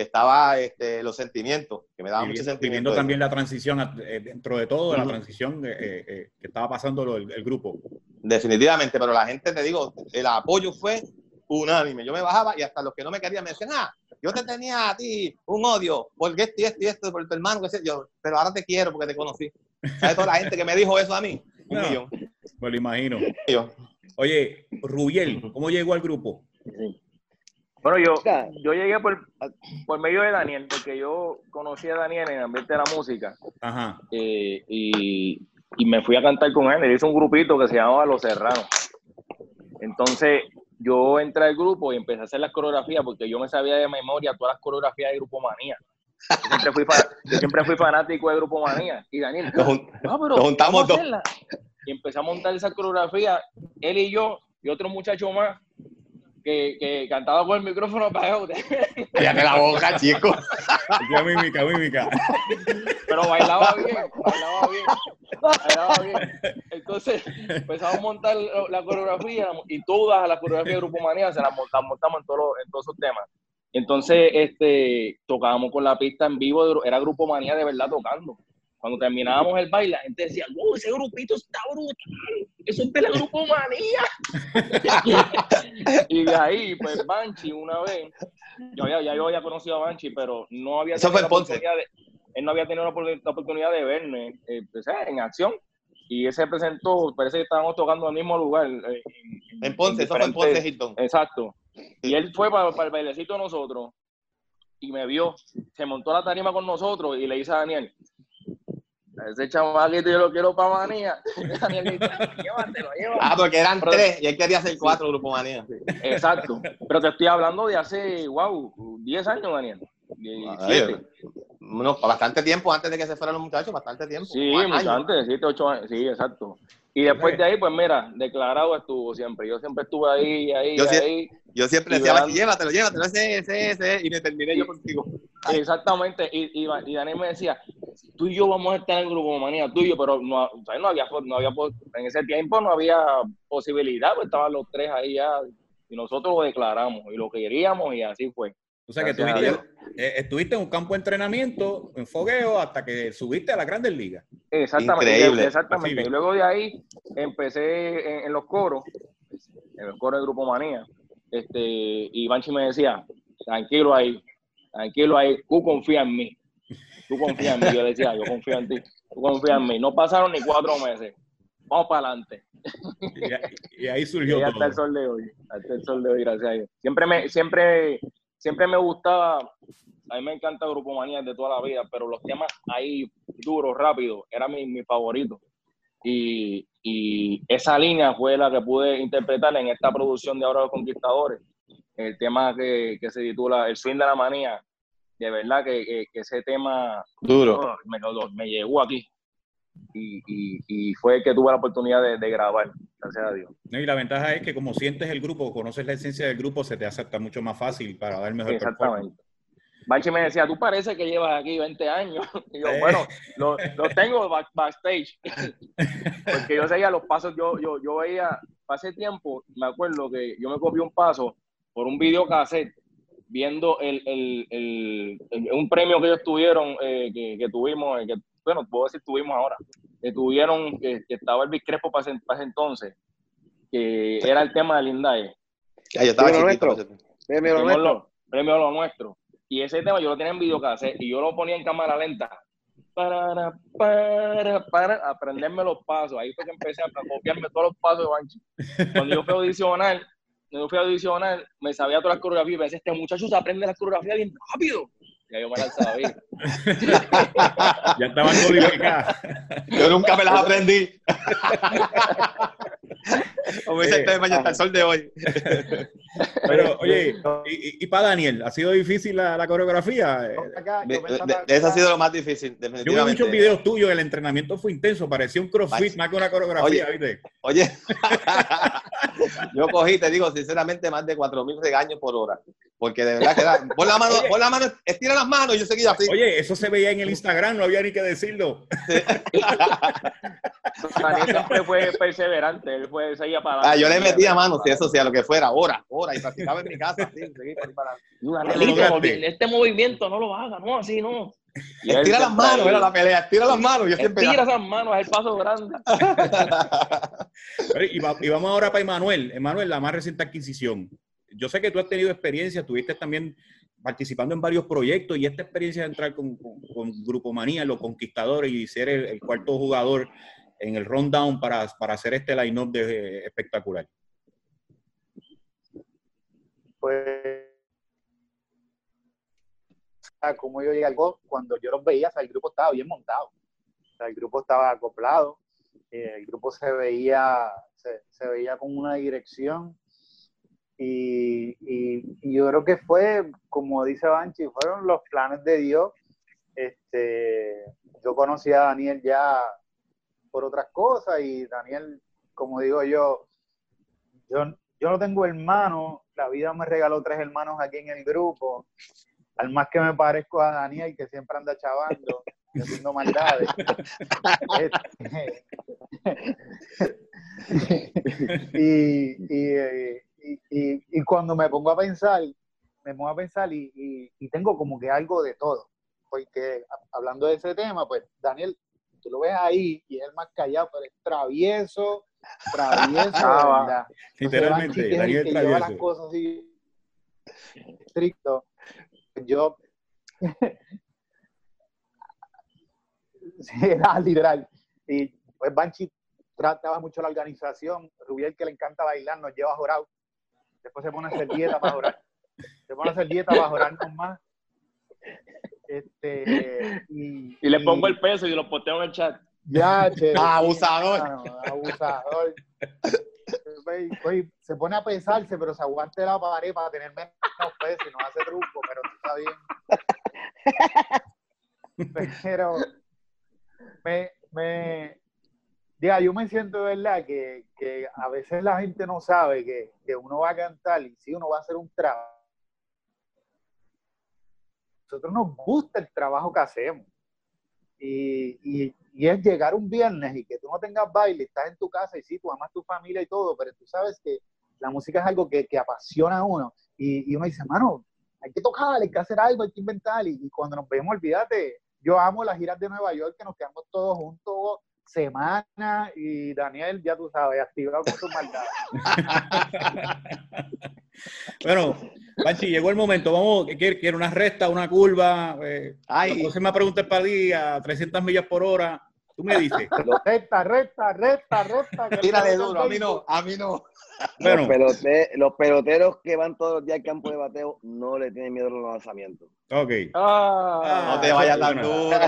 Speaker 4: que estaba este, los sentimientos, que me daban muchos
Speaker 2: Viviendo,
Speaker 4: sentimientos.
Speaker 2: viviendo también la transición, eh, dentro de todo, la
Speaker 4: Ujú.
Speaker 2: transición eh, eh, que estaba pasando lo- el, el grupo.
Speaker 4: Definitivamente, pero la gente, te digo, el apoyo fue unánime. Yo me bajaba y hasta los que no me querían me decían, ah, yo te tenía a ti un odio, porque esto y esto y esto, por tu hermano, que sé yo, pero ahora te quiero porque te conocí. ¿Sabes toda la gente que me dijo eso a mí? Un
Speaker 2: No.
Speaker 4: millón.
Speaker 2: Me lo imagino. Oye, Rubiel, ¿cómo llegó al grupo?
Speaker 3: Sí.
Speaker 5: Bueno, yo, yo llegué por, por medio de Daniel, porque yo conocí a Daniel en el ambiente de la música.
Speaker 2: Ajá.
Speaker 5: eh, y, y me fui a cantar con él. Él hizo un grupito que se llamaba Los Serranos. Entonces, yo entré al grupo y empecé a hacer las coreografías porque yo me sabía de memoria todas las coreografías de Grupo Manía. Yo siempre fui, fa- yo siempre fui fanático de Grupo Manía. Y Daniel,
Speaker 4: Nos
Speaker 5: no, pero
Speaker 4: nos juntamos dos.
Speaker 5: Y empecé a montar esa coreografía, él y yo, y otro muchacho más, que, que cantaba con el micrófono apagado,
Speaker 4: Cállate la boca, chico.
Speaker 2: Ya mímica, mímica.
Speaker 5: pero bailaba bien, bailaba bien, bailaba bien. Entonces empezamos a montar la- coreografía y todas las coreografías de Grupo Manía se las montamos, montamos en, todos los- en todos esos temas. Entonces, este, tocábamos con la pista en vivo, era Grupo Manía de verdad tocando. Cuando terminábamos el baile, la gente decía, wow, ese grupito está brutal, eso es de la Grupo Manía. y de ahí, pues Banchi una vez, yo había, ya yo había conocido a Banchi, pero no había
Speaker 4: Eso fue
Speaker 5: tenido
Speaker 4: en
Speaker 5: la
Speaker 4: Ponce.
Speaker 5: oportunidad de- él no había tenido la, opor- la oportunidad de verme eh, pues, eh, en acción. Y ese presentó, parece que estábamos tocando en el mismo lugar. eh, en,
Speaker 4: En Ponce, eso fue en Ponce, Hilton.
Speaker 5: Exacto. Y él fue para, para el bailecito de nosotros y me vio, se montó a la tarima con nosotros y le dice a Daniel, "A ese chamaquito yo lo quiero para manía. Llévatelo, llévatelo.
Speaker 4: Ah, porque eran
Speaker 5: Pero-
Speaker 4: tres y él quería hacer cuatro Grupo Manía.
Speaker 5: Exacto. Pero te estoy hablando de hace, wow, 10 años, Daniel. 17.
Speaker 4: No, bastante tiempo antes de que se fueran los muchachos, bastante tiempo.
Speaker 5: Sí, mucho
Speaker 4: años.
Speaker 5: antes, 7, 8 años. Sí, exacto. Y después de ahí, pues mira, declarado estuvo siempre. Yo siempre estuve ahí, ahí,
Speaker 4: Yo
Speaker 5: ahí.
Speaker 4: Yo siempre decía,
Speaker 5: vean-
Speaker 4: "Bachi, llévatelo, llévatelo, ese, ese, ese, y me terminé yo contigo.
Speaker 5: Exactamente. Y, y, y Daniel me decía, tú y yo vamos a estar en el grupo manía, tú y yo, pero no, o sea, no había, no había, en ese tiempo no había posibilidad, pues estaban los tres ahí ya. Y nosotros lo declaramos y lo queríamos y así fue.
Speaker 2: O sea que
Speaker 5: Gracias
Speaker 2: tuviste, eh, estuviste en un campo de entrenamiento, en fogueo, hasta que subiste a la Grandes Ligas.
Speaker 5: Exactamente.
Speaker 4: Increíble.
Speaker 5: Exactamente. Y luego de ahí empecé en, en los coros, en el coro del Grupo Manía. Este, y Banchi me decía, tranquilo ahí, tranquilo ahí, tú confía en mí. Tú confía en mí. Yo decía, yo confío en ti. Tú confía en mí. No pasaron ni cuatro meses. Vamos para adelante.
Speaker 2: Y, ahí- y ahí
Speaker 5: Y
Speaker 2: surgió
Speaker 5: hasta el
Speaker 2: todo.
Speaker 5: sol de hoy. Hasta el sol de hoy, gracias a Dios. Siempre me, siempre, siempre me gustaba, a mí me encanta Grupo Manía de toda la vida, pero los temas ahí duros, rápidos, era mi, mi favorito. Y, y esa línea fue la que pude interpretar en esta producción de Ahora los Conquistadores. El tema que, que se titula El swing de la manía. De verdad que, que- que ese tema
Speaker 4: Duro.
Speaker 5: oh, me, lo- me llegó aquí. Y, y, y fue que tuve la oportunidad de, de grabar, gracias a Dios.
Speaker 2: ¿no? Y la ventaja es que como sientes el grupo, conoces la esencia del grupo, se te hace hasta mucho más fácil para dar mejor.
Speaker 5: Exactamente. Banchi me decía, tú parece que llevas aquí 20 años. Y yo,
Speaker 2: Eh.
Speaker 5: bueno, lo, lo tengo back- backstage. Porque yo seguía los pasos, yo, yo, yo veía, hace tiempo, me acuerdo que yo me copié un paso por un video cassette viendo el, el, el- el- un premio que ellos tuvieron, eh, que, que tuvimos, eh, que, bueno, puedo decir tuvimos ahora, que tuvieron, que, que estaba el Crespo para ese, para ese entonces, que era el tema de Lindae.
Speaker 4: Ya, yo estaba
Speaker 3: Premio
Speaker 4: chiquito.
Speaker 3: nuestro. Premio lo nuestro.
Speaker 5: lo, premio lo nuestro. Y ese tema yo lo tenía en videocassette y yo lo ponía en cámara lenta. Para, para, para aprenderme los pasos. Ahí fue que empecé a copiarme todos los pasos de Banchi. Cuando yo fui a audicionar, cuando yo fui a audicionar, me sabía todas las coreografías. Y pensé, este muchacho se aprende las coreografías bien rápido. Y yo me las sabía.
Speaker 2: Ya estaban codificadas.
Speaker 4: Yo nunca me las aprendí. Como dice
Speaker 2: Eh,
Speaker 4: el tema, ya hasta el sol de hoy.
Speaker 2: Pero, oye, y, y, para Daniel, ¿ha sido difícil la, la coreografía? Eh,
Speaker 4: Eso ha sido lo más difícil,
Speaker 2: Yo vi muchos videos tuyos, el entrenamiento fue intenso, parecía un crossfit más que una coreografía,
Speaker 4: Oye.
Speaker 2: ¿viste?
Speaker 4: Oye, yo cogí, te digo, sinceramente, más de 4.000 regaños por hora. Porque de verdad que era, pon la mano, pon la mano, estira las manos, y yo seguía así.
Speaker 2: Oye, eso se veía en el Instagram, no había ni que decirlo.
Speaker 5: Daniel siempre fue perseverante. Él fue, seguía para
Speaker 4: Ah, yo le metía mano, si eso sea lo que fuera, hora, hora, y practicaba en mi casa, así, para adelante.
Speaker 5: Este movimiento no lo haga, no, así no. Y él
Speaker 4: Estira las manos, era la pelea, estira las manos, yo siempre...
Speaker 5: Estira esas manos, es el paso grande.
Speaker 2: Y, va- y vamos ahora para Emanuel. Emanuel, la más reciente adquisición. Yo sé que tú has tenido experiencia, estuviste también participando en varios proyectos y esta experiencia de entrar con, con, Grupo Manía, los conquistadores y ser el, cuarto jugador en el rundown para, para hacer este line-up de, espectacular.
Speaker 6: Pues cómo yo llegué al grupo, cuando yo los veía, o sea, el grupo estaba bien montado. El grupo estaba acoplado, eh, el grupo se veía, se, veía con una dirección. Y, y, y, yo creo que fue, como dice Banchi, fueron los planes de Dios. Este, yo conocí a Daniel ya por otras cosas y Daniel, como digo yo, yo, yo no tengo hermanos, la vida me regaló tres hermanos aquí en el grupo, al más que me parezco a Daniel, que siempre anda chavando, haciendo maldades. y, y, y, y, cuando me pongo a pensar, me pongo a pensar y, y tengo como que algo de todo. Porque hablando de ese tema, pues Daniel, tú lo ves ahí y es el más callado, pero es travieso, travieso, ah, ¿verdad?
Speaker 2: Literalmente, Daniel
Speaker 6: que lleva las cosas así estricto. Yo sí, era literal. Y pues Banchi trataba mucho la organización. Rubiel, que le encanta bailar, nos lleva a jorar. Después se pone a hacer dieta para jorar. Se pone a hacer dieta para jorarnos más. Este, y,
Speaker 5: y, le pongo el peso y lo posteo en el chat.
Speaker 6: Ya, che,
Speaker 4: ah, abusador.
Speaker 6: No, abusador. Oye, se pone a pesarse, pero se aguante la pared para tener menos peso y no hace truco, pero está bien. Pero me, me, diga, yo me siento verdad que, que, a veces la gente no sabe que, que uno va a cantar y si uno va a hacer un trabajo. Nosotros nos gusta el trabajo que hacemos. Y, y, y, es llegar un viernes y que tú no tengas baile, estás en tu casa y sí, tú amas tu familia y todo, pero tú sabes que la música es algo que, que apasiona a uno. Y, y, uno dice, mano, hay que tocar, hay que hacer algo, hay que inventar. Y, cuando nos vemos, olvídate, yo amo las giras de Nueva York, que nos quedamos todos juntos semana y Daniel, ya tú sabes, activado con su maldad.
Speaker 2: bueno, Panchi, llegó el momento. Vamos, ¿quiere, quiere una recta, una curva? Eh, Ay. No se me preguntes para día, 300 millas por hora. Tú me dices.
Speaker 6: recta, recta, recta, recta.
Speaker 4: Tírale duro, a mí no, a mí no.
Speaker 3: Bueno. Los, pelote, los, peloteros que van todos los días al campo de bateo no le tienen miedo a los lanzamientos.
Speaker 2: Ok.
Speaker 4: Ah, no te vayas tan duro.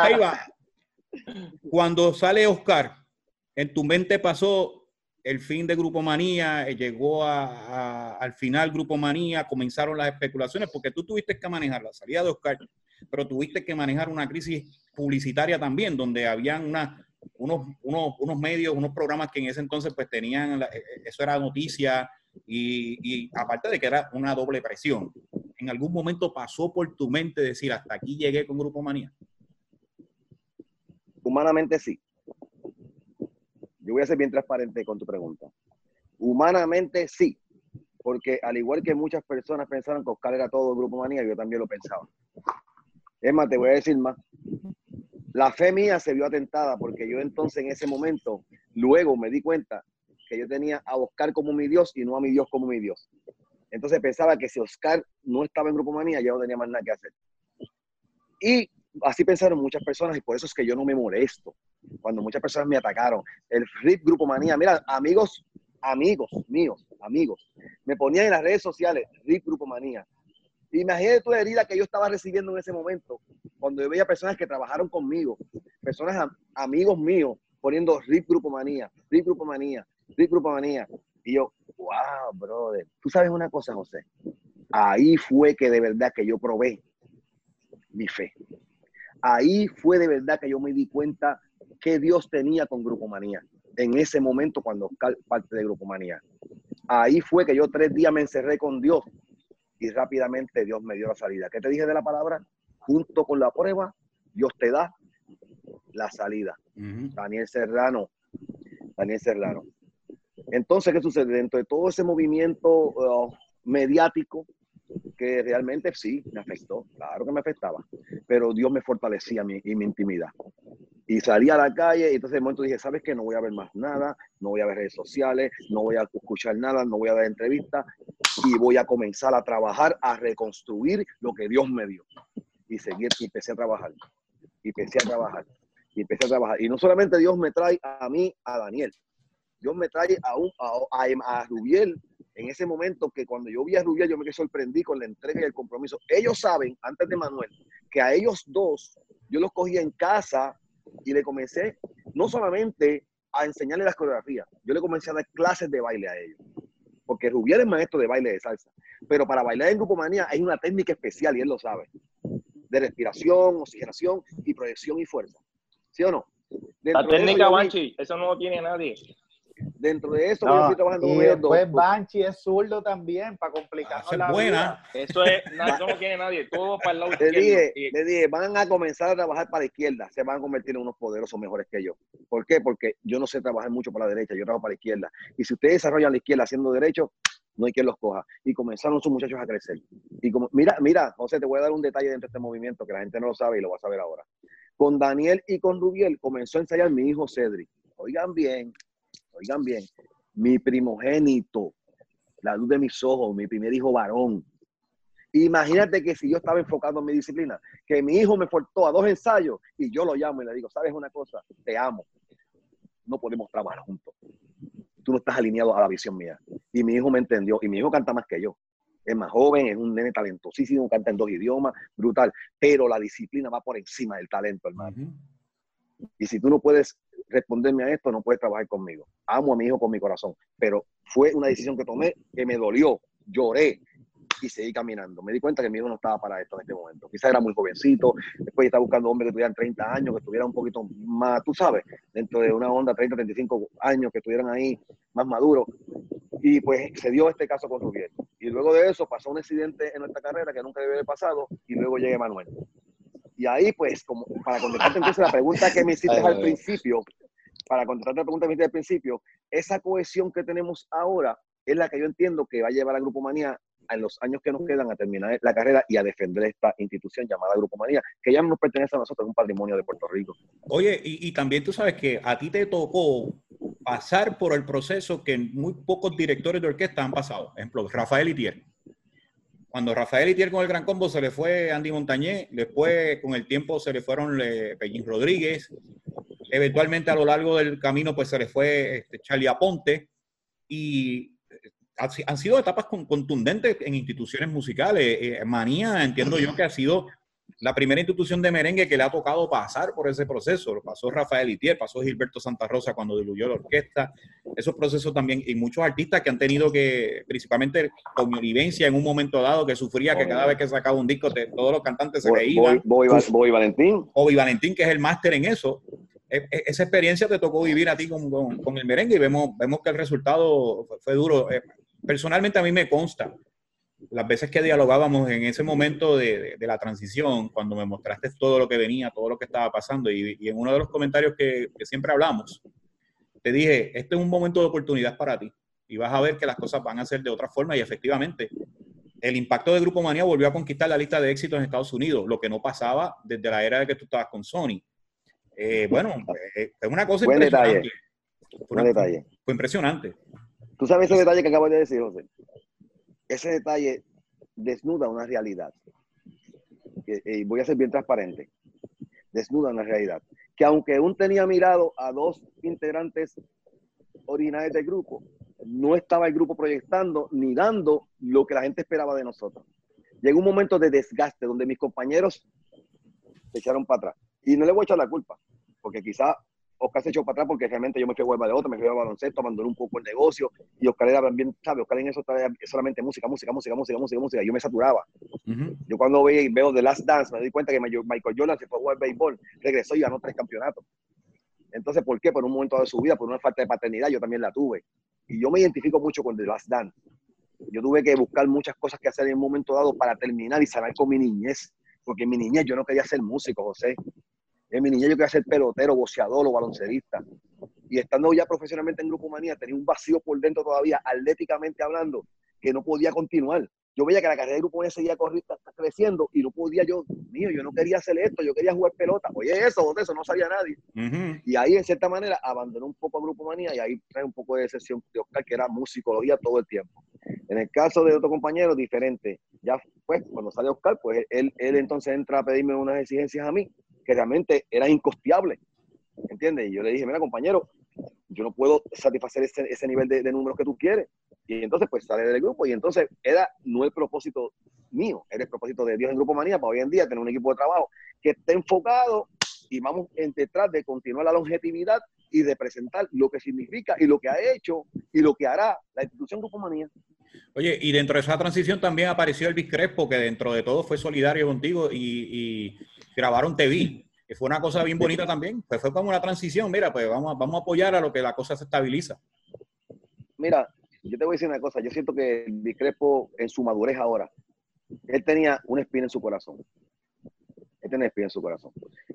Speaker 2: Ahí va. Cuando sale Oscar, en tu mente pasó el fin de Grupo Manía, eh, llegó a, al final Grupo Manía, comenzaron las especulaciones, porque tú tuviste que manejar la salida de Oscar, pero tuviste que manejar una crisis publicitaria también, donde habían una, unos, unos, unos medios, unos programas que en ese entonces pues tenían, eh, eso era noticia, y, y, aparte de que era una doble presión. ¿En algún momento pasó por tu mente decir, hasta aquí llegué con Grupo Manía?
Speaker 3: Humanamente sí. Yo voy a ser bien transparente con tu pregunta. Humanamente sí, porque al igual que muchas personas pensaron que Oscar era todo Grupo Manía, yo también lo pensaba. Es más, te voy a decir más. La fe mía se vio atentada porque yo entonces en ese momento, luego me di cuenta que yo tenía a Oscar como mi Dios y no a mi Dios como mi Dios. Entonces pensaba que si Oscar no estaba en Grupo Manía, ya no tenía más nada que hacer. Y así pensaron muchas personas y por eso es que yo no me molesto cuando muchas personas me atacaron. El RIP Grupo Manía, mira, amigos, amigos míos, amigos, me ponían en las redes sociales RIP Grupo Manía. Imagínate tu herida que yo estaba recibiendo en ese momento, cuando yo veía personas que trabajaron conmigo, personas, amigos míos, poniendo RIP Grupo Manía, RIP Grupo Manía, RIP Grupo Manía. Y yo, wow, brother. Tú sabes una cosa, José. Ahí fue que de verdad que yo probé mi fe. Ahí fue de verdad que yo me di cuenta que Dios tenía con Grupo Manía. En ese momento cuando parte de Grupo Manía. Ahí fue que yo tres días me encerré con Dios y rápidamente Dios me dio la salida. ¿Qué te dije de la palabra? Junto con la prueba, Dios te da la salida. Uh -huh. Daniel Serrano. Daniel Serrano. Entonces, ¿qué sucede? Dentro de todo ese movimiento uh, mediático, que realmente sí, me afectó, claro que me afectaba, pero Dios me fortalecía mi, y mi intimidad. Y salí a la calle y entonces de momento dije, ¿sabes qué? No voy a ver más nada, no voy a ver redes sociales, no voy a escuchar nada, no voy a ver entrevistas y voy a comenzar a trabajar, a reconstruir lo que Dios me dio. Y seguir, y empecé a trabajar, y empecé a trabajar, y empecé a trabajar. Y no solamente Dios me trae a mí, a Daniel, Dios me trae a, un, a, a, a Rubiel en ese momento que cuando yo vi a Rubiel, yo me quedé sorprendí con la entrega y el compromiso. Ellos saben, antes de Manuel, que a ellos dos yo los cogí en casa y le comencé no solamente a enseñarle las coreografías, yo le comencé a dar clases de baile a ellos. Porque Rubiel es maestro de baile de salsa. Pero para bailar en Grupo Manía hay una técnica especial y él lo sabe. De respiración, oxigenación y proyección y fuerza. ¿Sí o no?
Speaker 5: La técnica Banchi, eso no lo tiene nadie.
Speaker 3: Dentro de eso,
Speaker 6: No,
Speaker 3: yo estoy trabajando
Speaker 6: y
Speaker 3: con ellos dos.
Speaker 6: después Banchi es zurdo también, para complicar
Speaker 2: es
Speaker 6: la
Speaker 2: buena.
Speaker 5: Eso es, eso no tiene nadie, todo para el lado
Speaker 3: Le dije.
Speaker 5: Y-
Speaker 3: le dije, van a comenzar a trabajar para la izquierda, se van a convertir en unos poderosos mejores que yo. ¿Por qué? Porque yo no sé trabajar mucho para la derecha, yo trabajo para la izquierda. Y si ustedes desarrollan la izquierda haciendo derecho, no hay quien los coja. Y comenzaron sus muchachos a crecer. Y como, mira, mira, José, te voy a dar un detalle dentro de este movimiento que la gente no lo sabe y lo va a saber ahora. Con Daniel y con Rubiel comenzó a ensayar mi hijo Cedric. Oigan bien, oigan bien, mi primogénito, la luz de mis ojos, mi primer hijo varón. Imagínate que si yo estaba enfocado en mi disciplina, que mi hijo me faltó a dos ensayos y yo lo llamo y le digo, ¿sabes una cosa? Te amo. No podemos trabajar juntos. Tú no estás alineado a la visión mía. Y mi hijo me entendió. Y mi hijo canta más que yo. Es más joven, es un nene talentosísimo, canta en dos idiomas, brutal. Pero la disciplina va por encima del talento, hermano. Y si tú no puedes responderme a esto, no puedes trabajar conmigo. Amo a mi hijo con mi corazón, pero fue una decisión que tomé que me dolió, lloré y seguí caminando. Me di cuenta que mi hijo no estaba para esto en este momento. Quizás era muy jovencito, después estaba buscando hombres que tuvieran 30 años, que estuvieran un poquito más, tú sabes, dentro de una onda 30, 35 años, que estuvieran ahí más maduros. Y pues se dio este caso con Rubiel. Y luego de eso pasó un accidente en nuestra carrera que nunca debe haber pasado y luego llega Manuel. Y ahí, pues, como para contestarte entonces la pregunta que me hiciste
Speaker 4: Ay,
Speaker 3: al
Speaker 4: ay.
Speaker 3: principio, para contestarte la pregunta que me hiciste al principio, esa cohesión que tenemos ahora es la que yo entiendo que va a llevar a Grupo Manía en los años que nos quedan a terminar la carrera y a defender esta institución llamada Grupo Manía, que ya no nos pertenece a nosotros, es un patrimonio de Puerto Rico.
Speaker 2: Oye, y, y también tú sabes que a ti te tocó pasar por el proceso que muy pocos directores de orquesta han pasado. Ejemplo, Rafael Itier. Cuando Rafael Itier con el Gran Combo se le fue Andy Montañé, después con el tiempo se le fueron eh, Pellín Rodríguez, eventualmente a lo largo del camino pues se le fue este, Charlie Aponte y eh, han sido etapas con- contundentes en instituciones musicales. Eh, Manía, entiendo yo que ha sido la primera institución de merengue que le ha tocado pasar por ese proceso. Lo pasó Rafael Itier, pasó Gilberto Santa Rosa cuando diluyó la orquesta. Esos procesos también, y muchos artistas que han tenido que, principalmente con mi vivencia en un momento dado, que sufría que cada vez que sacaba un disco, te- todos los cantantes se iban.
Speaker 3: voy, voy, voy, Valentín.
Speaker 2: Obi Valentín, que es el máster en eso. E- e- Esa experiencia te tocó vivir a ti con, con- con el merengue y vemos, vemos que el resultado fue, fue duro. Eh, Personalmente a mí me consta las veces que dialogábamos en ese momento de, de- de la transición, cuando me mostraste todo lo que venía, todo lo que estaba pasando y, y en uno de los comentarios que, que siempre hablamos, te dije, este es un momento de oportunidad para ti y vas a ver que las cosas van a ser de otra forma y efectivamente el impacto de Grupo Manía volvió a conquistar la lista de éxitos en Estados Unidos, lo que no pasaba desde la era de que tú estabas con Sony. Eh, bueno, eh, es una cosa
Speaker 3: Buen
Speaker 2: impresionante.
Speaker 3: detalle.
Speaker 2: Fue,
Speaker 3: Buen
Speaker 2: una-
Speaker 3: detalle.
Speaker 2: fue impresionante.
Speaker 3: Tú sabes ese detalle que acabas de decir, José. Ese detalle desnuda una realidad. Que- Y voy a ser bien transparente. Desnuda una realidad. Que aunque un tenía mirado a dos integrantes originales del grupo, no estaba el grupo proyectando ni dando lo que la gente esperaba de nosotros. Llegó un momento de desgaste donde mis compañeros se echaron para atrás. Y no le voy a echar la culpa, porque quizá Oscar se echó para atrás porque realmente yo me fui a jugar de otro, me fui a baloncesto, abandoné un poco el negocio y Oscar era también, ¿sabes? Oscar en eso traía solamente música, música, música, música, música, música. Yo me saturaba. Yo cuando veo, veo The Last Dance me doy cuenta que Michael Jordan se fue a jugar béisbol, regresó y ganó tres campeonatos. Entonces, ¿por qué? Por un momento de su vida, por una falta de paternidad, yo también la tuve. Y yo me identifico mucho con The Last Dance. Yo tuve que buscar muchas cosas que hacer en un momento dado para terminar y sanar con mi niñez. Porque en mi niñez yo no quería ser músico, José. En mi niñez yo quería ser pelotero, boxeador o baloncerista. Y estando ya profesionalmente en Grupo Manía, tenía un vacío por dentro todavía, atléticamente hablando, que no podía continuar. Yo veía que la carrera de Grupo Manía seguía creciendo y no podía yo, mío, yo no quería hacer esto, yo quería jugar pelota. Oye, eso, José, eso no sabía nadie. Y ahí, en cierta manera, abandoné un poco a Grupo Manía y ahí trae un poco de sesión de Oscar, que era musicología todo el tiempo. En el caso de otro compañero, diferente. Ya, pues, cuando sale Oscar, pues él, él entonces entra a pedirme unas exigencias a mí, que realmente eran incosteables. ¿Entiendes? Y yo le dije, mira, compañero, yo no puedo satisfacer ese, ese nivel de, de números que tú quieres. Y entonces, pues sale del grupo y entonces era no el propósito mío, era el propósito de Dios en Grupo Manía para hoy en día tener un equipo de trabajo que esté enfocado y vamos en detrás de continuar la longevidad y de presentar lo que significa y lo que ha hecho y lo que hará la institución Grupo Manía.
Speaker 2: Oye, y dentro de esa transición también apareció Elvis Crespo, que dentro de todo fue solidario contigo y, y grabaron TV, que fue una cosa bien bonita también. Pues fue como una transición, mira, pues vamos, vamos a apoyar a lo que la cosa se estabiliza.
Speaker 3: Mira, yo te voy a decir una cosa, yo siento que Elvis Crespo en su madurez ahora, él tenía una espina en su corazón. Él tenía espina en su corazón.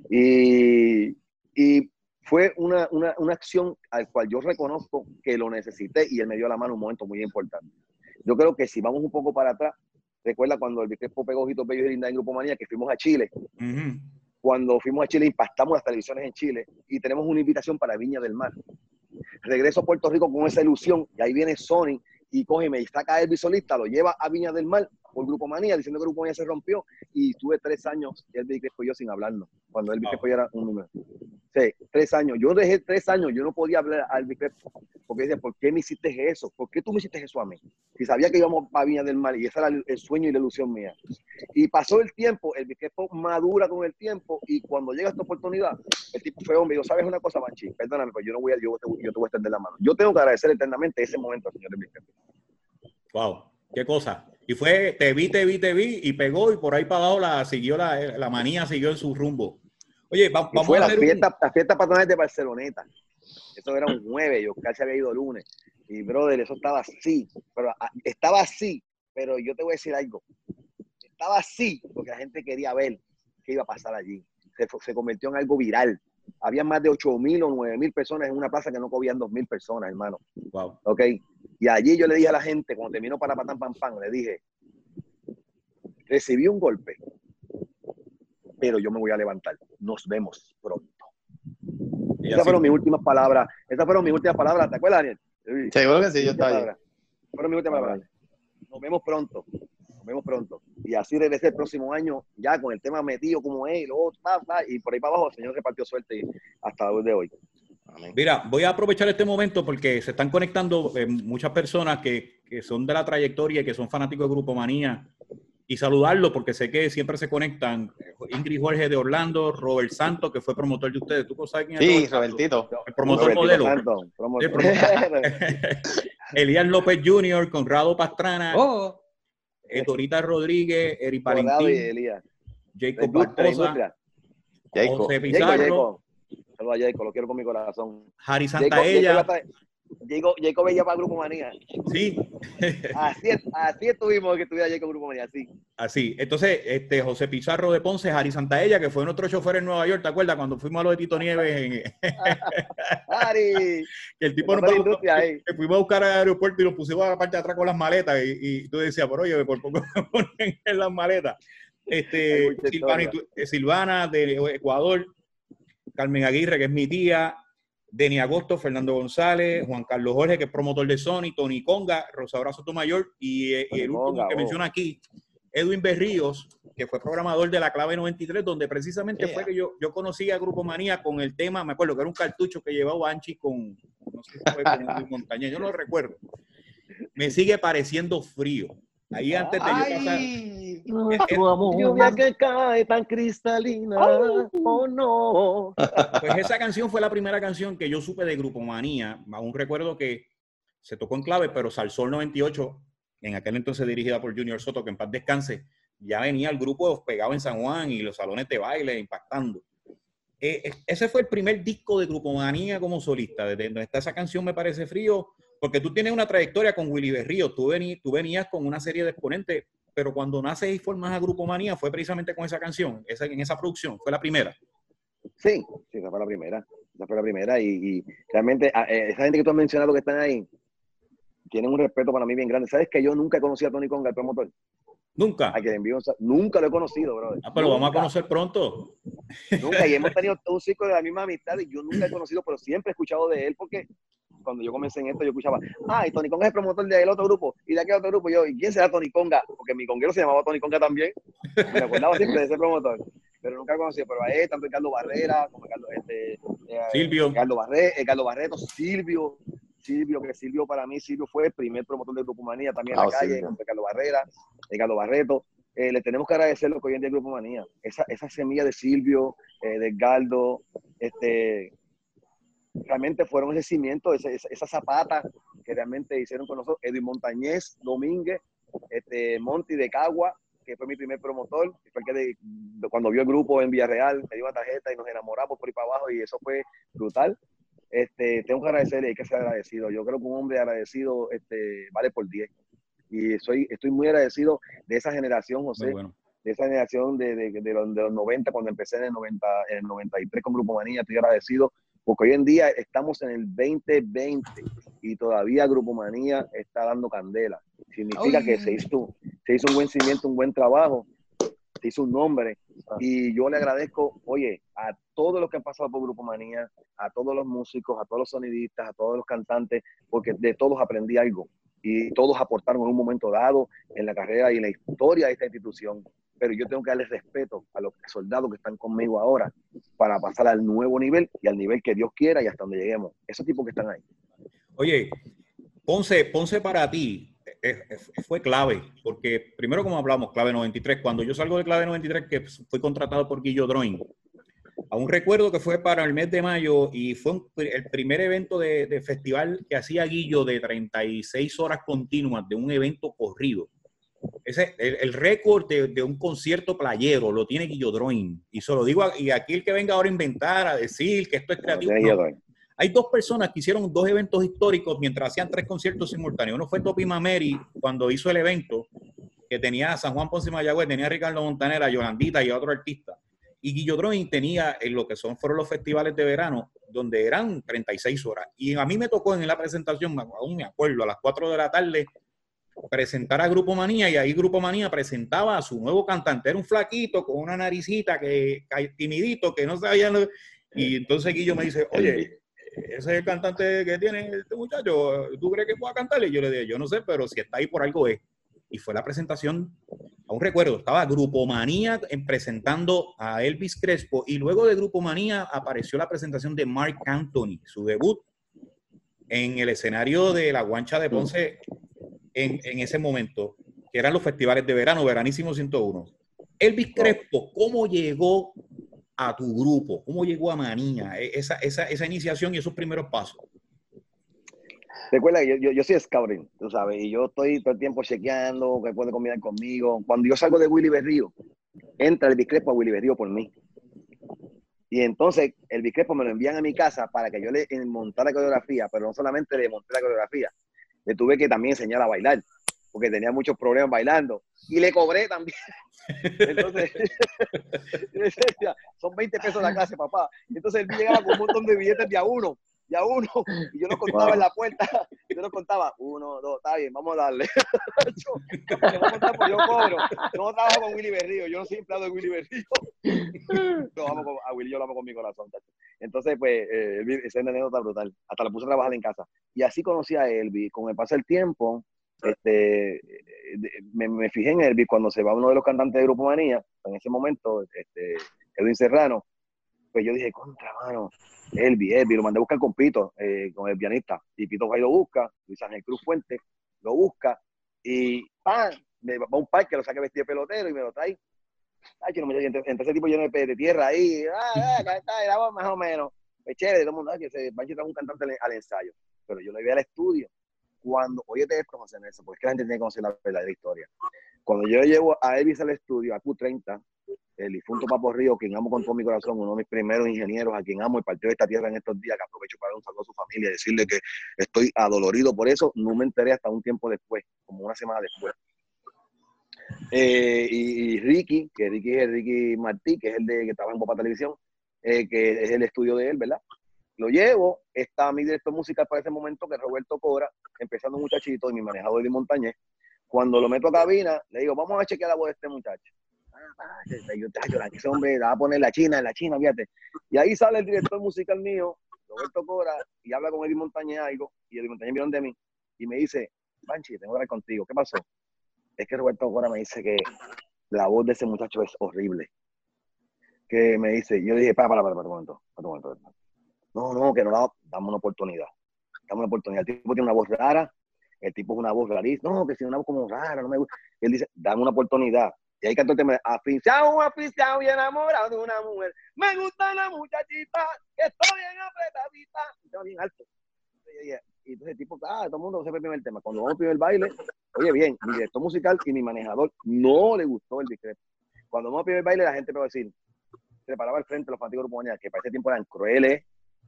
Speaker 3: Y, y fue una, una, una, acción al cual yo reconozco que lo necesité y él me dio la mano un momento muy importante. Yo creo que si vamos un poco para atrás, recuerda cuando el Crespo pegó Ojitos Bellos y Linda en Grupo Manía, que fuimos a Chile. Uh -huh. Cuando fuimos a Chile, impactamos las televisiones en Chile y tenemos una invitación para Viña del Mar. Regreso a Puerto Rico con esa ilusión y ahí viene Sony y coge y saca a Elvis Solista, lo lleva a Viña del Mar por Grupo Manía, diciendo que Grupo Manía se rompió y estuve tres años y Elvis Crespo y yo sin hablarnos, cuando Elvis. Crespo ya era un número. Sí, tres años. Yo dejé tres años, yo no podía hablar a Elvis Crespo, porque decía, ¿por qué me hiciste eso? ¿Por qué tú me hiciste eso a mí? Si sabía que íbamos a Viña del Mar y ese era el sueño y la ilusión mía. Y pasó el tiempo, Elvis Crespo madura con el tiempo y cuando llega esta oportunidad, el tipo fue hombre, yo, ¿sabes una cosa, Manchi? Perdóname, pero yo no voy a, yo te, yo te voy a extender la mano. Yo tengo que agradecer eternamente ese momento señor Elvis Crespo.
Speaker 2: Wow, qué cosa. Y fue, te vi, te vi, te vi, y pegó, y por ahí para abajo la siguió la, la manía, siguió en su rumbo. Oye, va, vamos
Speaker 3: fue
Speaker 2: a
Speaker 3: la
Speaker 2: hacer
Speaker 3: fiesta,
Speaker 2: un...
Speaker 3: la fiesta patronal de Barceloneta. Eso era un jueves, y Oscar se había ido lunes. Y, brother, eso estaba así. Pero, estaba así, pero yo te voy a decir algo. Estaba así porque la gente quería ver qué iba a pasar allí. Se, se convirtió en algo viral. Había más de 8 mil o 9 mil personas en una plaza que no cobían 2 mil personas, hermano.
Speaker 2: Wow.
Speaker 3: Ok. Y allí yo le dije a la gente, cuando terminó para Patán Pam Pam, le dije, recibí un golpe, pero yo me voy a levantar. Nos vemos pronto. Y Esas fueron mis últimas palabras. Esas fueron mis últimas palabras. ¿Te acuerdas, Daniel?
Speaker 4: Seguro que sí, yo estaba ahí.
Speaker 3: Fueron mis últimas palabras. Nos vemos pronto. Nos vemos pronto. Y así regresé el próximo año, ya con el tema metido como es, y, luego, bla, bla, y por ahí para abajo el Señor repartió suerte hasta hoy de hoy.
Speaker 2: Mira, voy a aprovechar este momento porque se están conectando eh, muchas personas que, que, son de la trayectoria y que son fanáticos de Grupo Manía y saludarlo porque sé que siempre se conectan. Ingrid Jorge de Orlando, Robert Santos, que fue promotor de ustedes. ¿Tú sabes quién es?
Speaker 4: Sí, Robertito.
Speaker 2: El promotor
Speaker 3: Robertito
Speaker 2: modelo.
Speaker 3: Santos, promotor.
Speaker 2: El promotor. Elías López Jr., Conrado Pastrana,
Speaker 4: Oh,
Speaker 2: Edorita Rodríguez, Eri
Speaker 3: Conrado y
Speaker 2: Parintín,
Speaker 3: Elías.
Speaker 2: Jacob.
Speaker 4: Jacob.
Speaker 2: José Pizarro.
Speaker 3: Saludos a Jacob, lo quiero con mi corazón.
Speaker 2: Harry Santaella.
Speaker 3: Jacob, Jacob, Jacob veía para Grupo Manía.
Speaker 2: Sí,
Speaker 3: Así, es- así estuvimos que estuviera Jacob Grupo Manía, así.
Speaker 2: así. Entonces, este José Pizarro de Ponce, Harry Santaella, que fue nuestro chofer en Nueva York, ¿te acuerdas? Cuando fuimos a lo de Tito Nieves, en- que el tipo nos
Speaker 3: ahí.
Speaker 2: que fuimos a buscar al aeropuerto y nos pusimos a la parte de atrás con las maletas y, y tú decías, pero oye, por poco me ponen en las maletas. Este, Silvana, eh, Silvana de Ecuador, Carmen Aguirre, que es mi tía, Deni Agosto, Fernando González, Juan Carlos Jorge, que es promotor de Sony, Tony Conga, Rosaura Sotomayor y, eh, y el último
Speaker 3: Conga,
Speaker 2: que
Speaker 3: oh.
Speaker 2: menciona aquí, Edwin Berríos, que fue programador de la clave 93, donde precisamente
Speaker 4: Yeah.
Speaker 2: fue que yo, yo conocí a Grupo Manía con el tema, me acuerdo que era un cartucho que llevaba Anchi con, no sé si fue con Luis Montañez, yo no lo recuerdo. Me sigue pareciendo frío. Ahí antes de yo pasar,
Speaker 4: Ay,
Speaker 7: Nuestro amor.
Speaker 3: Lluvia que cae tan cristalina, oh no.
Speaker 2: Pues esa canción fue la primera canción que yo supe de Grupo Manía. Aún recuerdo que se tocó en clave, pero Salsol 98, en aquel entonces dirigida por Junior Soto, que en paz descanse, ya venía el grupo pegado en San Juan y los salones de baile impactando. Eh, ese fue el primer disco de Grupo Manía como solista. Desde donde está esa canción me parece frío, porque tú tienes una trayectoria con Willy Berrío, tú, tú venías con una serie de exponentes, pero cuando naces y formas a Grupo Manía fue precisamente con esa canción, esa, en esa producción, fue la primera.
Speaker 3: Sí, sí, esa fue la primera. Esa fue la primera y, y realmente a- eh, esa gente que tú has mencionado que están ahí tienen un respeto para mí bien grande. ¿Sabes que yo nunca he conocido a Tony Conga, el promotor?
Speaker 2: Nunca.
Speaker 3: A Nunca lo he conocido, brother.
Speaker 2: Ah, pero lo vamos a
Speaker 3: Nunca,
Speaker 2: conocer pronto.
Speaker 3: Nunca. Y hemos tenido un ciclo de la misma amistad y yo nunca he conocido, pero siempre he escuchado de él porque cuando yo comencé en esto yo escuchaba, ah, y Tony Conga es el promotor del otro grupo y de aquel otro grupo. Yo, ¿y quién será Tony Conga? Porque mi conguero se llamaba Tony Conga también. Me acordaba siempre de ese promotor. Pero nunca he conocido, pero a él, tanto Ricardo Barrera como Ricardo, este, eh,
Speaker 2: Silvio.
Speaker 3: Ricardo, Barre, Ricardo Barreto, Silvio, Silvio, que Silvio para mí, Silvio fue el primer promotor de Grupo Manía también en
Speaker 4: Ah,
Speaker 3: la calle,
Speaker 4: Silvio.
Speaker 3: con Ricardo Barrera, Ricardo Barreto. Eh, le tenemos que agradecer lo que hoy en día es Grupo Manía. Esa, esa semilla de Silvio, eh, de Edgardo, este, realmente fueron ese cimiento, esa, zapata que realmente hicieron con nosotros. Edwin Montañez, Domínguez, este, Monty de Cagua, que fue mi primer promotor, fue el que de- de- cuando vio el grupo en Villarreal, me dio una tarjeta y nos enamoramos por ahí para abajo y eso fue brutal. Este, tengo que agradecerle, hay que ser agradecido. Yo creo que un hombre agradecido este, vale por 10. Y soy, estoy muy agradecido de esa generación, José,
Speaker 2: Muy bueno.
Speaker 3: de esa generación de, de, de los, de los 90, cuando empecé en el, 90, en el 93 con Grupo Manía, estoy agradecido, porque hoy en día estamos en el 2020 y todavía Grupo Manía está dando candela. Significa
Speaker 5: Ay.
Speaker 3: que se hizo, se hizo un buen cimiento, un buen trabajo, se hizo un nombre. Y yo le agradezco, oye, a todos los que han pasado por Grupo Manía, a todos los músicos, a todos los sonidistas, a todos los cantantes, porque de todos aprendí algo. Y todos aportaron en un momento dado en la carrera y en la historia de esta institución. Pero yo tengo que darle respeto a los soldados que están conmigo ahora para pasar al nuevo nivel y al nivel que Dios quiera y hasta donde lleguemos. Esos tipos que están ahí.
Speaker 2: Oye, Ponce, Ponce para ti fue clave, porque primero como hablamos, clave 93, cuando yo salgo de clave 93, que fui contratado por Guillo Drawing, aún recuerdo que fue para el mes de mayo y fue un- el primer evento de, de festival que hacía Guillo de 36 horas continuas de un evento corrido. Ese, el, el récord de, de un concierto playero lo tiene Guillo Drawing. Y se lo digo, a- y aquí el que venga ahora a inventar, a decir que esto es creativo. No.
Speaker 3: Que.
Speaker 2: Hay dos personas que hicieron dos eventos históricos mientras hacían tres conciertos simultáneos. Uno fue Topi Mameri cuando hizo el evento, que tenía a San Juan Ponce Mayagüez, tenía a Ricardo Montaner, a Yolandita y a otro artista. Y Guillo Drawing tenía en lo que son fueron los festivales de verano, donde eran 36 horas. Y a mí me tocó en la presentación, aún me acuerdo, a las 4 de la tarde, presentar a Grupo Manía y ahí Grupo Manía presentaba a su nuevo cantante. Era un flaquito con una naricita que ca- timidito, que no sabía. lo- Y entonces Guillo me dice, oye, ese es el cantante que tiene este muchacho, ¿tú crees que pueda cantarle? Y yo le dije, yo no sé, pero si está ahí por algo es. Y fue la presentación, aún recuerdo, estaba Grupo Manía en- presentando a Elvis Crespo y luego de Grupo Manía apareció la presentación de Mark Anthony, su debut en el escenario de la Guancha de Ponce en, en ese momento, que eran los festivales de verano, Veranísimo 101. Elvis Crespo, ¿cómo llegó a tu grupo? ¿Cómo llegó a Manía? E- Esa, esa, esa iniciación y esos primeros pasos.
Speaker 3: Recuerda que yo, yo, yo soy scouting, tú sabes, y yo estoy todo el tiempo chequeando que puede combinar conmigo. Cuando yo salgo de Willy Berrío, entra el Bicrepo a Willy Berrío por mí. Y entonces el Bicrepo me lo envían a mi casa para que yo le montara la coreografía, pero no solamente le monté la coreografía, le tuve que también enseñar a bailar, porque tenía muchos problemas bailando. Y le cobré también. Entonces, decía, son 20 pesos la clase, papá. Y entonces él llegaba con un montón de billetes de a uno, de a uno, y yo lo contaba
Speaker 4: Wow.
Speaker 3: en la puerta. Yo lo contaba, uno, dos, está bien, vamos a darle. yo, cobro. Yo no trabajo con Willy Berrío, yo no soy empleado de Willy Berrío. Yo amo con- a Willy yo lo amo con mi corazón. tacho. Entonces, pues, eh, esa anécdota brutal. Hasta la puse a trabajar en casa. Y así conocí a Elvi. Con el paso del tiempo, este, eh, me, me fijé en Elvi cuando se va uno de los cantantes de Grupo Manía, en ese momento, este, Edwin Serrano, pues yo dije, contra, mano, Elvi, Elvi, lo mandé a buscar con Pito, eh, con el pianista, y Pito va y lo busca, Luis Ángel Cruz Fuente, lo busca, y ¡pam! Me va a un parque, lo saca vestido de pelotero y me lo trae. Ay, no me entre, entre ese tipo lleno de, de tierra ahí, ah, ah, más o menos. Es chévere, todo el mundo, que se Banchi trae un cantante al, ensayo. Pero yo lo vi al estudio. Cuando, óyete esto, José Nelson, porque la gente tiene que conocer la verdadera historia. Cuando yo llevo a Elvis al estudio, a Q30, el difunto Papo Río, quien amo con todo mi corazón, uno de mis primeros ingenieros, a quien amo y partió de esta tierra en estos días, que aprovecho para dar un saludo a su familia y decirle que estoy adolorido por eso, no me enteré hasta un tiempo después, como una semana después. Eh, y, Ricky, que Ricky es Ricky Martí, que es el de que estaba en Popa Televisión, eh, que es el estudio de él, ¿verdad? Lo llevo, está mi director musical para ese momento, que es Roberto Cora, empezando un muchachito, y mi manejador de Montañez. Cuando lo meto a cabina, le digo, vamos a chequear la voz de este muchacho. Ah, ah, yo, ese hombre va a poner la China, en la China, fíjate. Y ahí sale el director musical mío, Roberto Cora, y habla con Eddie Montañez algo, y Eddie Montañez vieron de mí, y me dice, Banchi, tengo que hablar contigo, ¿qué pasó? Es que Roberto Cora me dice que la voz de ese muchacho es horrible. Que me dice, yo dije, para, para, para, para un momento, para un momento. No, no, que no la damos una oportunidad. dame una oportunidad. El tipo tiene una voz rara, el tipo es una voz rarísima. No, que si una voz como rara, no me gusta. Él dice, dame una oportunidad. Y ahí cantó el tema, aficionado, aficionado y enamorado de una mujer. Me gusta la muchachita, que está bien apretadita. Estaba bien alto. Y, entonces el tipo, ah, todo el mundo se fue el tema. Cuando vamos a primer baile, oye bien, mi director musical y mi manejador no le gustó el discreto. Cuando vamos a primer baile, la gente me va a decir, se paraba al frente los fanáticos de que para ese tiempo eran crueles,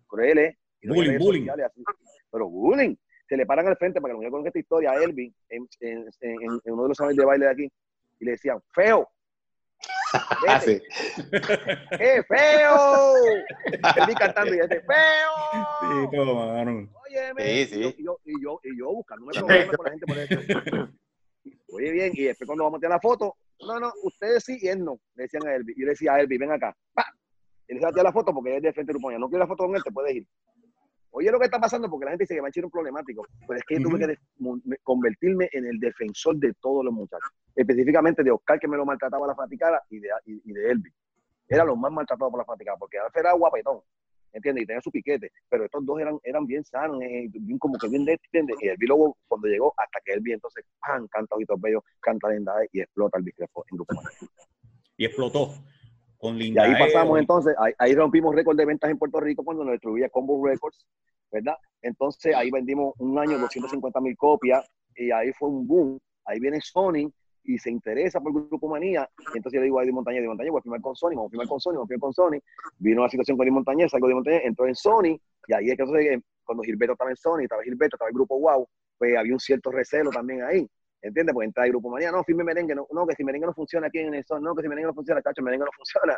Speaker 3: crueles. y
Speaker 2: Bullying, bullying.
Speaker 3: sociales así. Pero bullying. Se le paran al frente para que me conozca esta historia a Elvin en, en- en- en uno de los salones de baile de aquí y le decían, feo,
Speaker 4: Ah.
Speaker 3: ¡eh, feo! Elvin cantando y dice, feo.
Speaker 2: Sí, todo, mano.
Speaker 3: Óyeme.
Speaker 4: Sí, sí.
Speaker 3: Y yo, y yo, y yo problemas con la gente por eso. Oye, bien, y después cuando vamos a tirar la foto, no, no, ustedes sí y él no, le decían a Elvi. Yo le decía a Elvi, ven acá. ¡Pa! Y le tirar la foto porque es de frente de Grupo No quiero la foto con él, te puedes ir. Oye, lo que está pasando, porque la gente dice que Manchi era un problemático, pero es que yo tuve que convertirme en el defensor de todos los muchachos, específicamente de Oscar, que me lo maltrataba la faticada, y de, y, y de Elvi. Era los más maltratados por la faticada, porque Alfa era guapetón, ¿entiendes? Y tenía su piquete, pero estos dos eran, eran bien sanos, eh, bien como que bien de, ¿entiendes? Y Elvi luego, cuando llegó, hasta que Elvi entonces, ¡pam! canta Ojitos Bellos, canta Linda E y explota el discrepo en Grupo.
Speaker 2: Y explotó. Con
Speaker 3: Y ahí pasamos entonces, ahí, ahí rompimos récord de ventas en Puerto Rico cuando nos distribuía Combo Records, ¿verdad? Entonces ahí vendimos un año 250 mil copias y ahí fue un boom. Ahí viene Sony y se interesa por Grupo Manía. Y entonces yo le digo a Eddie Montañez, Eddie Montañez, voy a firmar con Sony, vamos a firmar con Sony, vamos a firmar con Sony. Vino la situación con Eddie Montañez, salgo de Montañez, entró en Sony y ahí es que entonces, cuando Gilberto estaba en Sony, estaba Gilberto, estaba el Grupo Wow, pues había un cierto recelo también ahí. ¿Entiendes? Porque entra el Grupo Manía, no, firme merengue, no, no, que si merengue no funciona aquí en el Sony, no, que si merengue no funciona, cacho, merengue no funciona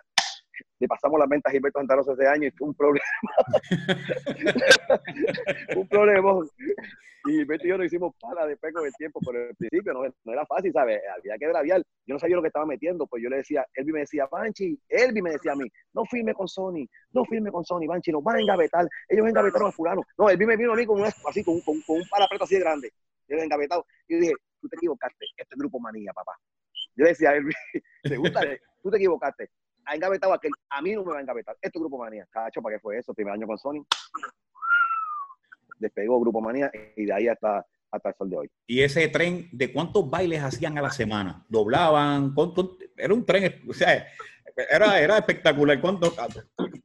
Speaker 3: le pasamos las ventas a Gilberto Santa Rosa ese año y fue un problema. un problema. Y Gilberto y yo nos hicimos para después con el tiempo, pero al principio no, no era fácil, ¿sabes? Había que braviar. Yo no sabía lo que estaba metiendo, pues yo le decía, Elvi me decía, Banchi, Elvi me decía a mí, no firme con Sony, no firme con Sony, Banchi, nos van a engavetar, ellos engavetaron a fulano. No, Elvi me vino a mí con un, así, con, con, con un así de grande, ellos engavetados. Y yo dije, tú te equivocaste, este es Grupo Manía, papá. Yo decía a ¿te gusta? Tú te equivocaste ha engavetado aquel, a mí no me va a engavetar. Esto es Grupo Manía. Cacho, ¿para qué fue eso? Primer año con Sony. Despegó Grupo Manía y de ahí hasta, hasta el sol de hoy.
Speaker 2: Y ese tren, ¿de cuántos bailes hacían a la semana? ¿Doblaban? ¿Cuánto? Era un tren, o sea, era, era espectacular. ¿Cuánto?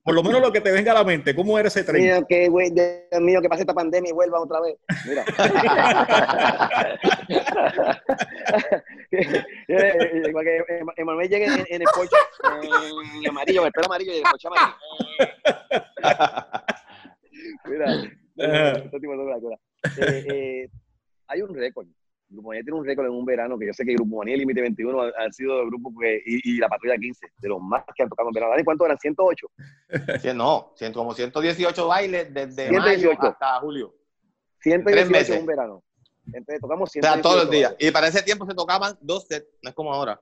Speaker 2: Por lo menos lo que te venga a la mente, ¿cómo era ese tren?
Speaker 3: Mira, que güey, Dios mío, que pase esta pandemia y vuelva otra vez. Mira. Igual que Emanuel llegue en, en el coche en amarillo, el pelo amarillo y el coche amarillo. Mira, este. Eh, eh, hay un récord. Grupo Manía tiene un récord en un verano que yo sé que Grupo Manía y Límite 21 han, han sido el grupo que, y, y la Patrulla 15, de los más que han tocado en verano. ¿Dani, ¿Cuántos eran? 108.
Speaker 4: Sí, no, como 118 bailes desde
Speaker 3: 118.
Speaker 4: mayo hasta julio.
Speaker 3: 118
Speaker 4: meses.
Speaker 3: en un verano. Entonces tocamos
Speaker 4: O sea,
Speaker 3: 118
Speaker 4: todos los días. Y para ese tiempo se tocaban dos sets, no es como ahora.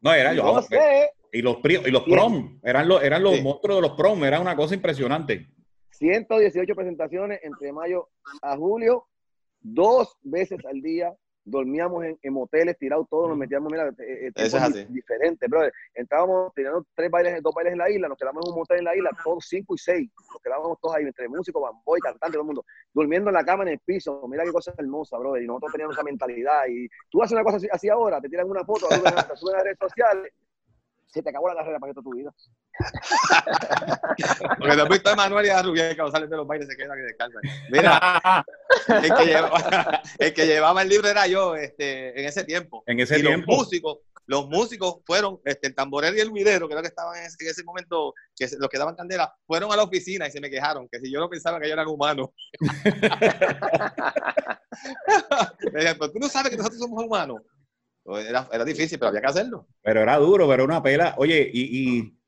Speaker 2: No, era yo.
Speaker 3: No sé,
Speaker 2: Y los, y los prom, eran los, eran los
Speaker 4: Sí.
Speaker 2: monstruos de los prom, era una cosa impresionante.
Speaker 3: 118 presentaciones entre mayo a julio, dos veces al día. Dormíamos en, en moteles tirados todos, nos metíamos, mira, eh, eh,
Speaker 4: es así.
Speaker 3: diferentes, brother. Entrábamos, teníamos tres bailes, dos bailes en la isla, nos quedábamos en un motel en la isla, todos cinco y seis. Nos quedábamos todos ahí, entre músicos, bamboy, cantantes, todo el mundo, durmiendo en la cama en el piso. Mira qué cosa hermosa, brother. Y nosotros teníamos esa mentalidad. Y tú haces una cosa así, así ahora, te tiran una foto, suben a- suben a las redes sociales, se te acabó la carrera para toda tu vida.
Speaker 4: Porque no has visto a Manuel y a Rubén que no salen de los bailes se quedan y descansan. Mira, el que, llevaba, el que llevaba el libro era yo este, en ese tiempo.
Speaker 2: En ese
Speaker 4: y
Speaker 2: tiempo.
Speaker 4: los músicos, los músicos fueron, este, el tamborero y el videro, que era lo que estaban en ese, en ese momento, que se- los que daban candela, fueron a la oficina y se me quejaron, que si yo no pensaba que ellos eran humanos. me decían, pero tú no sabes que nosotros somos humanos. Era, era difícil, pero había que hacerlo.
Speaker 2: Pero era duro, pero una pela. Oye, y, y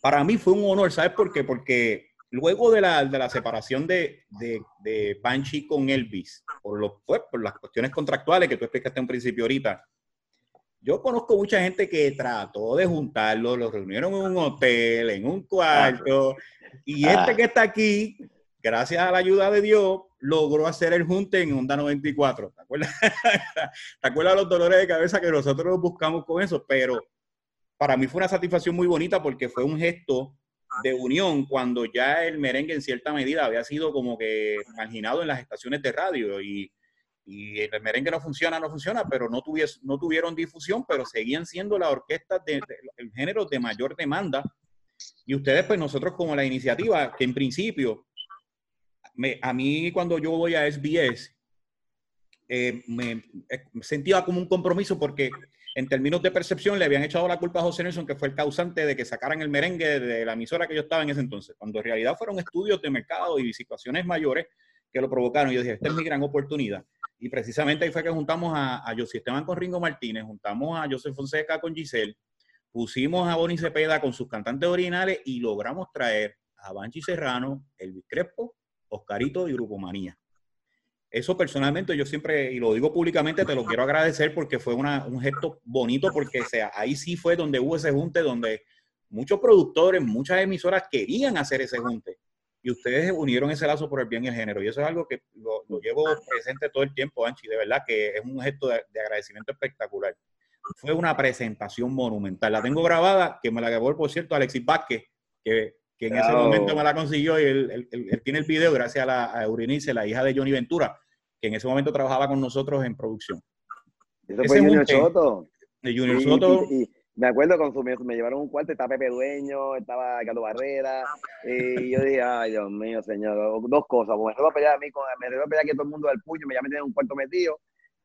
Speaker 2: para mí fue un honor, ¿sabes por qué? Porque luego de la, de la separación de, de, de Banshee con Elvis, por, los, pues, por las cuestiones contractuales que tú explicaste en principio ahorita, yo conozco mucha gente que trató de juntarlos, los reunieron en un hotel, en un cuarto, y este que está aquí, gracias a la ayuda de Dios, logró hacer el junte en Honda 94. ¿Te acuerdas? ¿Te acuerdas los dolores de cabeza que nosotros buscamos con eso? Pero para mí fue una satisfacción muy bonita porque fue un gesto de unión cuando ya el merengue en cierta medida había sido como que marginado en las estaciones de radio y, y el merengue no funciona, no funciona, pero no, tuvies, no tuvieron difusión, pero seguían siendo la orquesta de, de- el género de mayor demanda. Y ustedes, pues nosotros como la iniciativa, que en principio, me- a mí cuando yo voy a SBS, eh, me, eh, sentía como un compromiso porque en términos de percepción le habían echado la culpa a José Nelson, que fue el causante de que sacaran el merengue de la emisora que yo estaba en ese entonces, cuando en realidad fueron estudios de mercado y situaciones mayores que lo provocaron. Yo dije, esta es mi gran oportunidad. Y precisamente ahí fue que juntamos a, a José Esteban con Ringo Martínez, juntamos a José Fonseca con Giselle, pusimos a Bonnie Cepeda con sus cantantes originales y logramos traer a Banchi Serrano, Elvis Crespo, Oscarito y Grupo Manía. Eso personalmente yo siempre, y lo digo públicamente, te lo quiero agradecer porque fue una- un gesto bonito, porque sea, ahí sí fue donde hubo ese junte, donde muchos productores, muchas emisoras querían hacer ese junte. Y ustedes unieron ese lazo por el bien y el género. Y eso es algo que lo, lo llevo presente todo el tiempo, Anchi. De verdad que es un gesto de, de agradecimiento espectacular. Fue una presentación monumental. La tengo grabada, que me la grabó, por cierto, Alexis Vázquez, que, que en ese momento me la consiguió y él, él- él- él tiene el video gracias a, la, a Eurinice, la hija de Johnny Ventura, que en ese momento trabajaba con nosotros en producción.
Speaker 3: Eso
Speaker 2: Ese
Speaker 3: fue Junior. Soto.
Speaker 2: De Junior
Speaker 3: Y-
Speaker 2: Soto,
Speaker 3: y- y me acuerdo cuando me, me llevaron un cuarto, estaba Pepe Dueño, estaba Carlos Barrera, y yo dije, ay, Dios mío, señor, dos cosas, me refiero a pelear a mí, con, me refiero a pelear que todo el mundo al puño, me ya meten en un cuarto metido,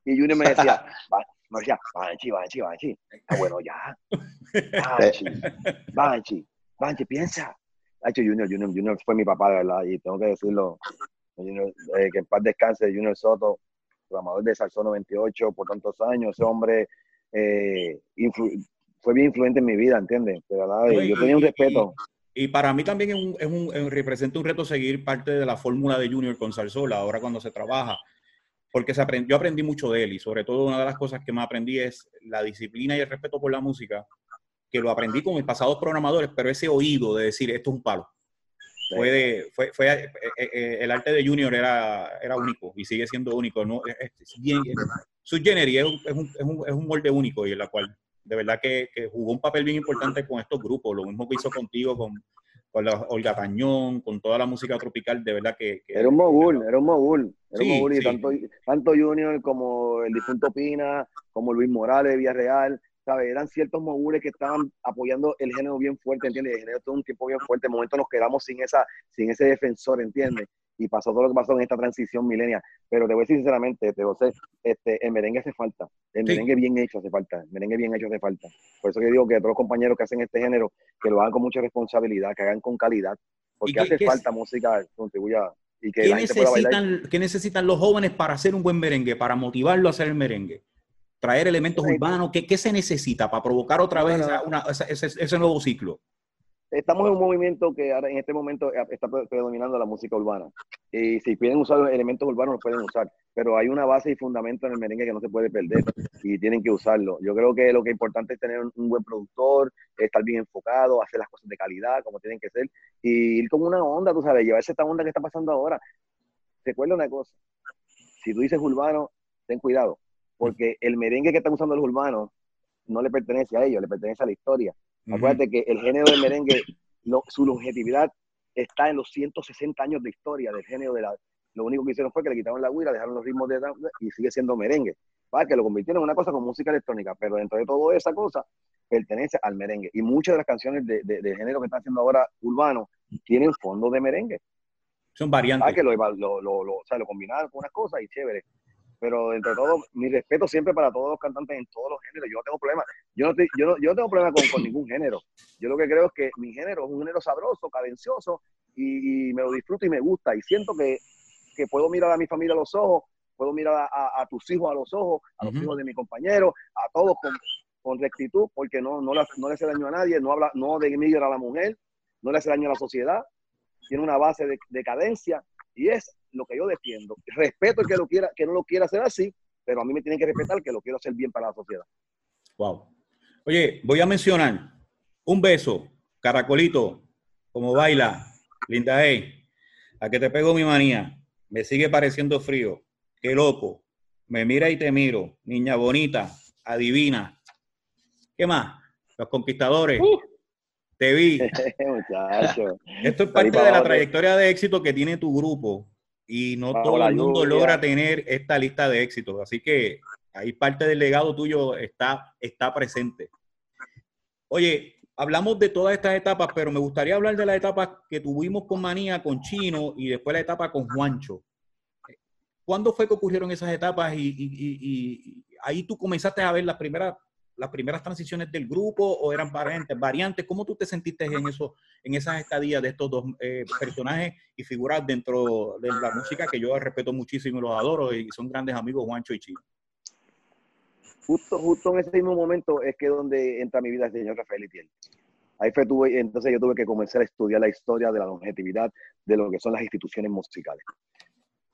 Speaker 3: y Junior me decía, va, me decía, Banchi, Banchi, Banchi, ah, bueno, ya, Banchi, Banchi, Banchi, piensa. Hacho, Junior, Junior, Junior fue mi papá, de verdad, y tengo que decirlo, Junior, eh, que en paz descanse, Junior Soto, programador de Salsón 98 por tantos años, ese hombre eh, fue bien influente en mi vida, ¿entiendes? De verdad, y yo tenía un
Speaker 2: y-
Speaker 3: respeto.
Speaker 2: Y para mí también es un, es un- es- representa un reto seguir parte de la fórmula de Junior con Salsola, ahora cuando se trabaja, porque se aprend- yo aprendí mucho de él y sobre todo una de las cosas que más aprendí es la disciplina y el respeto por la música, que lo aprendí con mis pasados programadores, pero ese oído de decir esto es un palo. Fue de- fue, fue, eh, eh, el arte de Junior era, era único y sigue siendo único. ¿no? Es, es bien, su generis es un, es, un, es, un, es un molde único y en la cual de verdad que, que jugó un papel bien importante con estos grupos, lo mismo que hizo contigo con, con la Olga Tañón, con toda la música tropical, de verdad que... que-
Speaker 3: Era un mogul, era un mogul, era
Speaker 2: Sí,
Speaker 3: un mogul, y
Speaker 2: sí.
Speaker 3: tanto, tanto Junior como el difunto Pina, como Luis Morales de Villarreal, ¿sabes? Eran ciertos mogules que estaban apoyando el género bien fuerte, ¿entiendes? El género todo un tiempo bien fuerte, de momento nos quedamos sin, esa, sin ese defensor, ¿entiendes? Y pasó todo lo que pasó en esta transición milenia. Pero te voy a decir sinceramente, te José, este, el merengue hace falta, el
Speaker 2: Sí.
Speaker 3: merengue bien hecho hace falta, el merengue bien hecho hace falta. Por eso que digo que todos los compañeros que hacen este género, que lo hagan con mucha responsabilidad, que hagan con calidad, porque
Speaker 2: qué-
Speaker 3: hace
Speaker 2: qué
Speaker 3: falta música que contribuya y que
Speaker 2: ¿Qué
Speaker 3: la gente pueda bailar.
Speaker 2: necesitan, ¿Qué necesitan los jóvenes para hacer un buen merengue, para motivarlo a hacer el merengue? Traer elementos urbanos, ¿qué, qué se necesita para provocar otra vez
Speaker 3: Bueno.
Speaker 2: esa- una- esa- ese, ese nuevo ciclo?
Speaker 3: Estamos en un movimiento que ahora en este momento eh, está pre- predominando la música urbana. Y si quieren usar elementos urbanos, los pueden usar. Pero hay una base y fundamento en el merengue que no se puede perder y tienen que usarlo. Yo creo que lo que es importante es tener un, un buen productor, estar bien enfocado, hacer las cosas de calidad como tienen que ser y ir con una onda, tú sabes, llevarse esta onda que está pasando ahora. Recuerda una cosa, si tú dices urbano, ten cuidado, porque el merengue que están usando los urbanos no le pertenece a ellos, le pertenece a la historia. Acuérdate que el género del merengue, lo- su longevidad está en los 160 años de historia del género de la... Lo único que hicieron fue que le quitaron la guira, dejaron los ritmos de y sigue siendo merengue. Para que lo convirtieron en una cosa con música electrónica, pero dentro de toda esa cosa pertenece al merengue. Y muchas de las canciones de, de- de género que están haciendo ahora urbano tienen fondo de merengue.
Speaker 2: Son
Speaker 3: Ah,
Speaker 2: variantes.
Speaker 3: que lo, lo, lo, lo- o sea, lo combinaron con unas cosas y chévere. Pero entre todo, mi respeto siempre para todos los cantantes en todos los géneros. Yo no tengo problema. Yo no, estoy- yo no, yo no tengo problema con, con ningún género. Yo lo que creo es que mi género es un género sabroso, cadencioso y, y me lo disfruto y me gusta. Y siento que, que puedo mirar a mi familia a los ojos, puedo mirar a, a- a tus hijos a los ojos, a los hijos de mi compañero, a todos con, con rectitud, porque no, no, le, no le hace daño a nadie, no, habla, no denigra a la mujer, no le hace daño a la sociedad, tiene una base de, de cadencia y es lo que yo defiendo. Respeto el que lo quiera, que no lo quiera hacer así, pero a mí me tienen que respetar que lo quiero hacer bien para la sociedad.
Speaker 2: Wow. Oye, voy a mencionar un beso, caracolito, como baila, linda hey, a que te pego mi manía, me sigue pareciendo frío, qué loco, me mira y te miro, niña bonita, adivina. ¿Qué más? Los conquistadores.
Speaker 5: Uh.
Speaker 2: Te vi.
Speaker 3: Muchacho.
Speaker 2: Esto es parte de la trayectoria de éxito que tiene tu grupo y no
Speaker 3: Bajo
Speaker 2: todo el mundo
Speaker 3: lluvia.
Speaker 2: logra tener esta lista de éxitos. Así que ahí parte del legado tuyo está, está presente. Oye, hablamos de todas estas etapas, pero me gustaría hablar de las etapas que tuvimos con Manía, con Chino y después la etapa con Juancho. ¿Cuándo fue que ocurrieron esas etapas y, y- y- y ahí tú comenzaste a ver las primeras, las primeras transiciones del grupo o eran variantes? variantes? ¿Cómo tú te sentiste en, eso, en esas estadías de estos dos eh, personajes y figuras dentro de la música que yo respeto muchísimo y los adoro y son grandes amigos Juancho y Chino?
Speaker 3: Justo, justo en ese mismo momento es que donde entra mi vida el señor Rafael Itiel. Ahí fue, tuve, entonces yo tuve que comenzar a estudiar la historia de la longevidad de lo que son las instituciones musicales.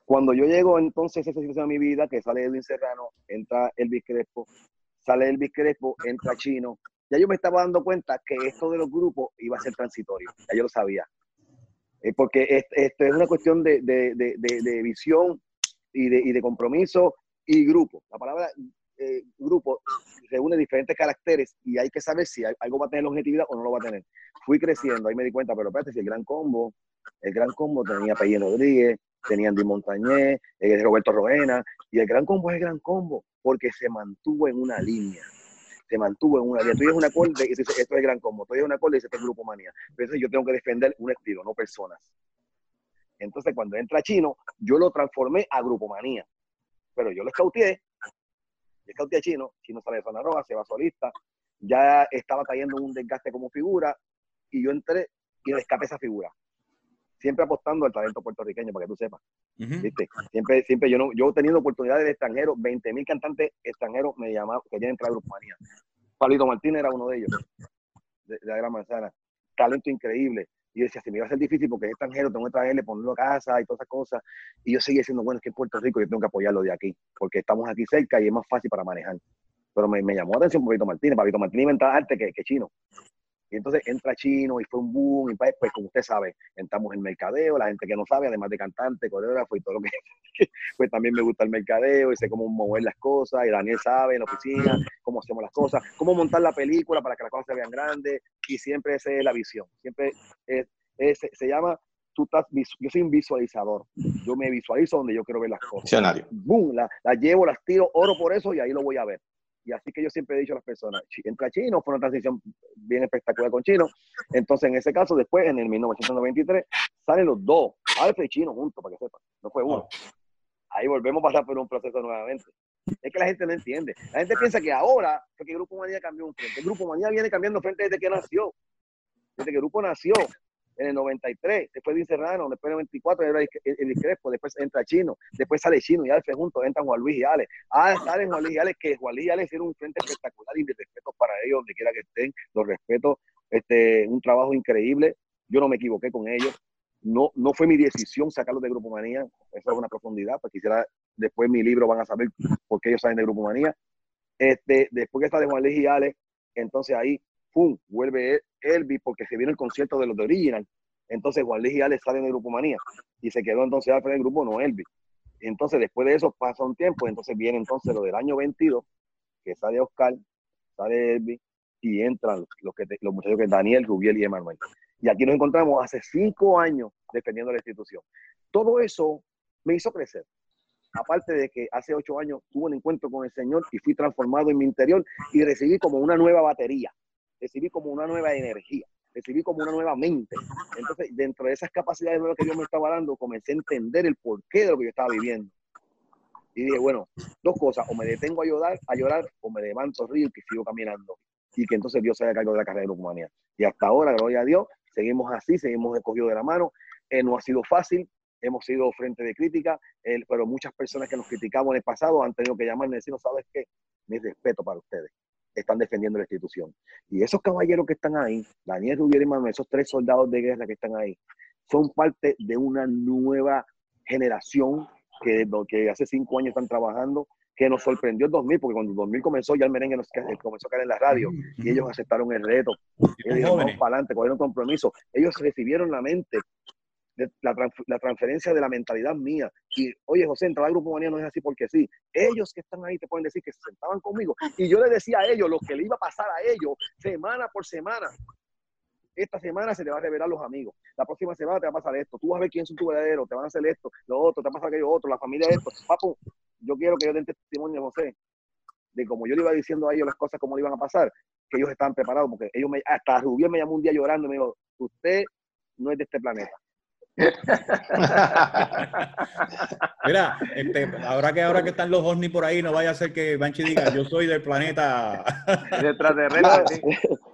Speaker 3: Cuando yo llego entonces a esa situación de mi vida, que sale Edwin Serrano, entra Elvis Crespo, sale Elvis Crespo, entra Chino, ya yo me estaba dando cuenta que esto de los grupos iba a ser transitorio, ya yo lo sabía. Eh, porque es- esto es una cuestión de, de- de- de- visión y de, y de compromiso y grupo. La palabra eh, grupo reúne diferentes caracteres y hay que saber si hay- algo va a tener longevidad o no lo va a tener. Fui creciendo, ahí me di cuenta, pero espérate, si el gran combo, el gran combo tenía Peyín Rodríguez, tenía Andy Montañez, eh, Roberto Roena, y el gran combo es el gran combo, porque se mantuvo en una línea. Se mantuvo en una línea. Tú dices un acorde y dices, esto es el gran combo. Tú dices un acorde y dices, esto es grupo manía. Entonces yo tengo que defender un estilo, no personas. Entonces cuando entra Chino, yo lo transformé a grupo manía. Pero yo lo escauteé el scout chino, chino sale de zona roja, se va solista, ya estaba cayendo en un desgaste como figura, y yo entré y rescaté esa figura. Siempre apostando al talento puertorriqueño, para que tú sepas. ¿viste? Siempre, siempre yo no, yo teniendo oportunidades de extranjeros, 20 mil cantantes extranjeros me llamaban, querían entrar a Grupo Manía. Palito Martínez era uno de ellos, de, de la Gran Manzana. Talento increíble. Y yo decía, si me iba a ser difícil porque es extranjero, tengo que traerle, ponerlo a casa y todas esas cosas. Y yo seguía diciendo, bueno, es que en Puerto Rico yo tengo que apoyarlo de aquí, porque estamos aquí cerca y es más fácil para manejar. Pero me, me llamó la atención Papito Martínez. Papito Martínez inventa arte que, que chino. Y entonces entra chino y fue un boom. Y pues, pues, como usted sabe, entramos en mercadeo. La gente que no sabe, además de cantante, coreógrafo y todo lo que. Pues también me gusta el mercadeo y sé cómo mover las cosas. Y Daniel sabe en la oficina cómo hacemos las cosas, cómo montar la película para que las cosas se vean grandes. Y siempre esa es la visión. Siempre es, es- se llama. Tú estás, yo soy un visualizador. Yo me visualizo donde yo quiero ver las cosas
Speaker 4: Visionario.
Speaker 3: boom, las la llevo, las tiro, oro por eso y ahí lo voy a ver. Y así que yo siempre he dicho a las personas, entra Chino, fue una transición bien espectacular con Chino. Entonces, en ese caso, después, en el 1993, salen los dos, Alfred y Chino juntos, para que sepan, no fue uno. Ahí volvemos a pasar por un proceso nuevamente. Es que la gente no entiende. La gente piensa que ahora, porque el Grupo Manía cambió un frente. El Grupo Manía viene cambiando frente desde que nació. Desde que el grupo nació, en el 93, después de Serrano, después en el 94 era el, el, Crespo, después entra Chino, después sale Chino y Alfred juntos, entran Juan Luis y Ale. Ah, salen Juan Luis y Ale, que Juan Luis y Ale hicieron un frente espectacular y de respeto para ellos, donde quiera que estén, los respeto, este, un trabajo increíble, yo no me equivoqué con ellos, no, no fue mi decisión sacarlos de Grupo Manía, eso es una profundidad, pues quisiera, después mi libro van a saber por qué ellos salen de Grupo Manía. Este, después que sale Juan Luis y Ale, entonces ahí, ¡pum!, vuelve El- Elvis porque se viene el concierto de los de Original. Entonces Juan Luis y Ale salen de Grupo Manía y se quedó entonces Alfred del grupo, no Elvis. Entonces después de eso pasa un tiempo, entonces viene entonces lo del año 22, que sale Oscar, sale Elvis y entran los, que los muchachos que es Daniel, Rubiel y Emanuel. Y aquí nos encontramos hace cinco años defendiendo la institución. Todo eso me hizo crecer. Aparte de que hace ocho años tuve un encuentro con el Señor y fui transformado en mi interior y recibí como una nueva batería, recibí como una nueva energía, recibí como una nueva mente. Entonces, dentro de esas capacidades nuevas que Dios me estaba dando, comencé a entender el porqué de lo que yo estaba viviendo. Y dije, bueno, dos cosas, o me detengo a llorar, a llorar o me levanto, río y sigo caminando. Y que entonces Dios se haga cargo de la carrera de Humanidad. Y hasta ahora, gloria a Dios, seguimos así, seguimos escogidos de la mano. Eh, no ha sido fácil, hemos sido frente de crítica, eh, pero muchas personas que nos criticamos en el pasado han tenido que llamarme y decirnos, ¿sabes qué? Mi respeto para ustedes. Están defendiendo la institución. Y esos caballeros que están ahí, Daniel Rubier y Manuel, esos tres soldados de guerra que están ahí, son parte de una nueva generación que, que hace cinco años están trabajando, que nos sorprendió el 2000, porque cuando el 2000 comenzó ya el merengue nos, comenzó a caer en la radio y ellos aceptaron el reto. Ellos dijeron, vamos para adelante, cogieron compromiso. Ellos recibieron la mente, la, la, transferencia de la mentalidad mía. Y, oye, José, entrar al Grupo Manía no es así porque sí. Ellos que están ahí te pueden decir que se sentaban conmigo. Y yo les decía a ellos lo que le iba a pasar a ellos semana por semana. esta semana se te va a revelar los amigos, la próxima semana te va a pasar esto, tú vas a ver quién son tus verdaderos, te van a hacer esto, lo otro, te va a pasar aquello otro, la familia esto. Papo, yo quiero que yo den testimonio, José, de como yo le iba diciendo a ellos las cosas, cómo le iban a pasar, que ellos estaban preparados, porque ellos me, hasta Rubiel me llamó un día llorando y me dijo, usted no es de este planeta.
Speaker 2: Mira, este, ahora que ahora que están los ovnis por ahí, no vaya a ser que Banchi diga, yo soy del planeta.
Speaker 3: De extraterrestre.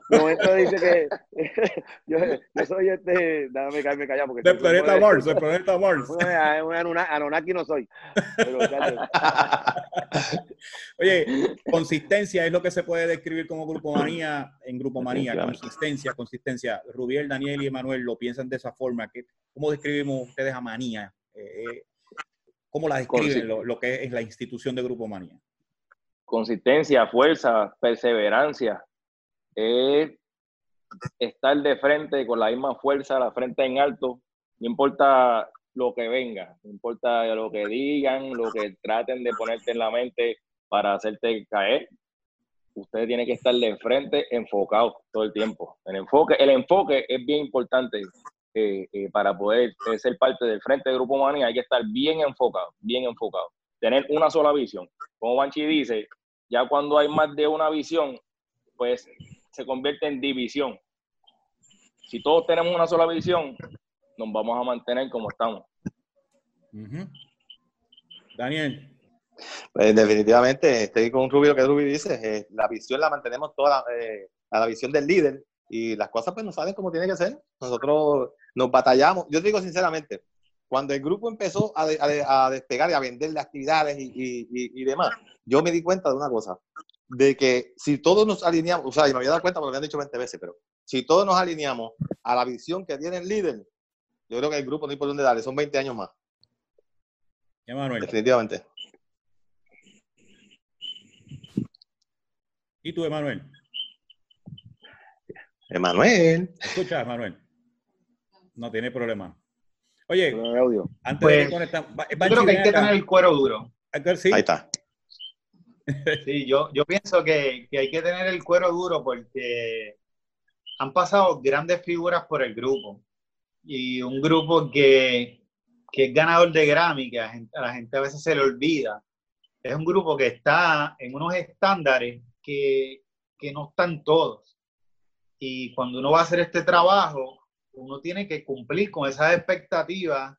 Speaker 3: De momento dice que yo, yo soy este, déjame caerme callado porque
Speaker 2: del planeta Mars, del planeta Mars.
Speaker 3: Un Anunnaki no soy. Pero,
Speaker 2: Oye, consistencia es lo que se puede describir como grupomanía en grupomanía, consistencia, consistencia. Rubiel, Daniel y Emanuel lo piensan de esa forma. ¿Cómo describimos ustedes a manía? Eh, ¿Cómo la describen lo, lo, que es la institución de grupomanía?
Speaker 5: Consistencia, fuerza, perseverancia. Es estar de frente con la misma fuerza, la frente en alto, no importa lo que venga, no importa lo que digan, lo que traten de ponerte en la mente para hacerte caer, usted tiene que estar de frente enfocado todo el tiempo. El enfoque, el enfoque es bien importante eh, eh, para poder ser parte del frente de Grupo Manía, hay que estar bien enfocado, bien enfocado. Tener una sola visión. Como Banchi dice, ya cuando hay más de una visión, pues se convierte en división. Si todos tenemos una sola visión, nos vamos a mantener como estamos.
Speaker 2: Daniel.
Speaker 4: Pues definitivamente, estoy con Rubio que Rubio dice, eh, la visión la mantenemos toda, eh, a la visión del líder y las cosas pues no salen como tiene que ser. Nosotros nos batallamos. Yo digo sinceramente, cuando el grupo empezó a, a, despegar y a vender actividades y, y, y, demás, yo me di cuenta de una cosa, de que si todos nos alineamos, o sea, y me había dado cuenta porque lo habían dicho 20 veces, pero si todos nos alineamos a la visión que tiene el líder, yo creo que el grupo no hay por dónde darle, son 20 años más.
Speaker 2: Emanuel.
Speaker 4: Definitivamente.
Speaker 2: ¿Y tú, Emanuel?
Speaker 4: Emanuel.
Speaker 2: Escucha, Emanuel. No tiene problema. Oye,
Speaker 6: antes pues, de conectar, yo creo que hay que tener el cuero duro.
Speaker 4: ¿Sí? Ahí está.
Speaker 6: Sí, yo, yo pienso que, que, hay que tener el cuero duro porque han pasado grandes figuras por el grupo y un grupo que, que es ganador de Grammy, que a, gente, a la gente a veces se le olvida. Es un grupo que está en unos estándares que, que no están todos. Y cuando uno va a hacer este trabajo, uno tiene que cumplir con esas expectativas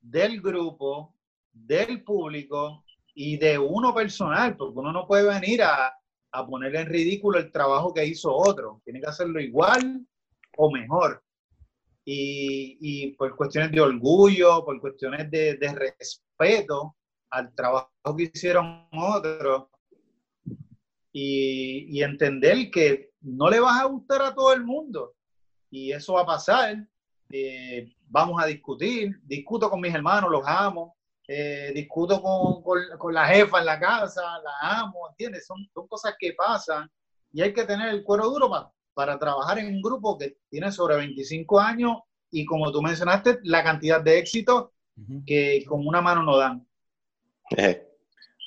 Speaker 6: del grupo, del público y de uno personal, porque uno no puede venir a, a poner en ridículo el trabajo que hizo otro. Tiene que hacerlo igual o mejor. Y, y por cuestiones de orgullo, por cuestiones de, de respeto al trabajo que hicieron otros, y, y, entender que no le vas a gustar a todo el mundo y eso va a pasar. Eh, vamos a discutir, discuto con mis hermanos, los amo, eh, discuto con, con, con, la jefa en la casa, la amo, ¿entiendes? Son, son cosas que pasan y hay que tener el cuero duro para, para trabajar en un grupo que tiene sobre 25 años y como tú mencionaste, la cantidad de éxitos que con una mano no dan.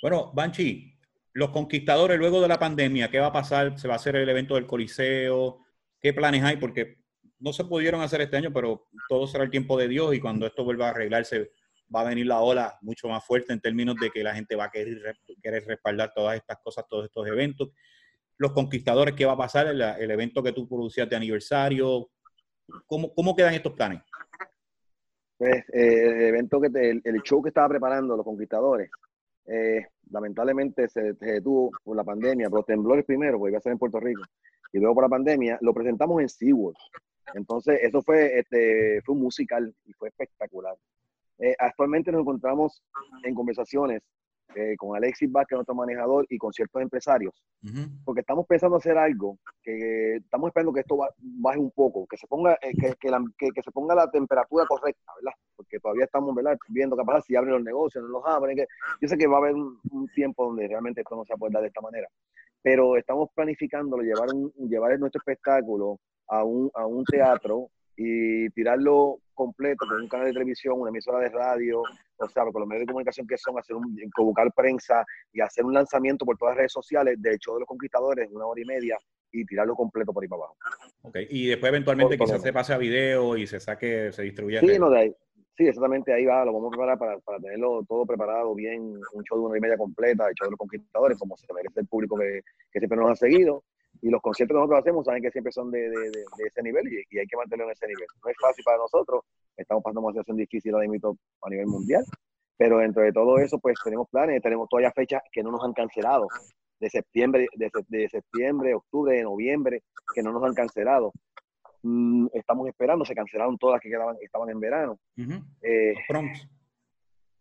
Speaker 2: Bueno, Banchi, los conquistadores luego de la pandemia, ¿qué va a pasar? ¿Se va a hacer el evento del Coliseo? ¿Qué planes hay? Porque no se pudieron hacer este año, pero todo será el tiempo de Dios y cuando esto vuelva a arreglarse va a venir la ola mucho más fuerte en términos de que la gente va a querer, querer respaldar todas estas cosas, todos estos eventos. Los conquistadores, ¿qué va a pasar? El, el evento que tú producías de aniversario, ¿cómo, cómo quedan estos planes?
Speaker 3: Pues eh, el evento que el, el, show que estaba preparando los conquistadores, eh, lamentablemente se, se, detuvo por la pandemia, los temblores primero, porque iba a ser en Puerto Rico, y luego por la pandemia, lo presentamos en SeaWorld. Entonces, eso fue, este, fue un musical y fue espectacular. Eh, actualmente nos encontramos en conversaciones eh, con Alexis Vázquez, nuestro manejador, y con ciertos empresarios, uh -huh. porque estamos pensando hacer algo que estamos esperando que esto baje un poco, que se ponga, eh, que, que, la, que, que, se ponga la temperatura correcta, ¿verdad? Porque todavía estamos, ¿verdad? Viendo qué pasa si abren los negocios, no los abren. Que, yo sé que va a haber un, un, tiempo donde realmente esto no se puede dar de esta manera, pero estamos planificándolo, llevar, un, llevar nuestro espectáculo a un, a un teatro y tirarlo completo con un canal de televisión, una emisora de radio, o sea, con los medios de comunicación que son, hacer un, convocar prensa y hacer un lanzamiento por todas las redes sociales del show de los conquistadores en una hora y media y tirarlo completo por ahí para abajo.
Speaker 2: Ok, y después eventualmente
Speaker 3: Por- por
Speaker 2: quizás se pase a video y se saque, se distribuya.
Speaker 3: Sí, no, de ahí. Sí, exactamente, ahí va, lo vamos a preparar para, para tenerlo todo preparado, bien, un show de una y media completa, el show de los conquistadores, como se merece el público que, que siempre nos ha seguido. Y los conciertos que nosotros hacemos, saben que siempre son de, de- de- de ese nivel y, y hay que mantenerlo en ese nivel. No es fácil para nosotros, estamos pasando una situación difícil ahora mismo a nivel mundial, pero dentro de todo eso, pues tenemos planes, tenemos todavía fechas que no nos han cancelado, de septiembre, de, de septiembre, octubre, de noviembre, que no nos han cancelado. Mm, estamos esperando, se cancelaron todas las que quedaban, estaban en verano. Eh,
Speaker 2: prompts.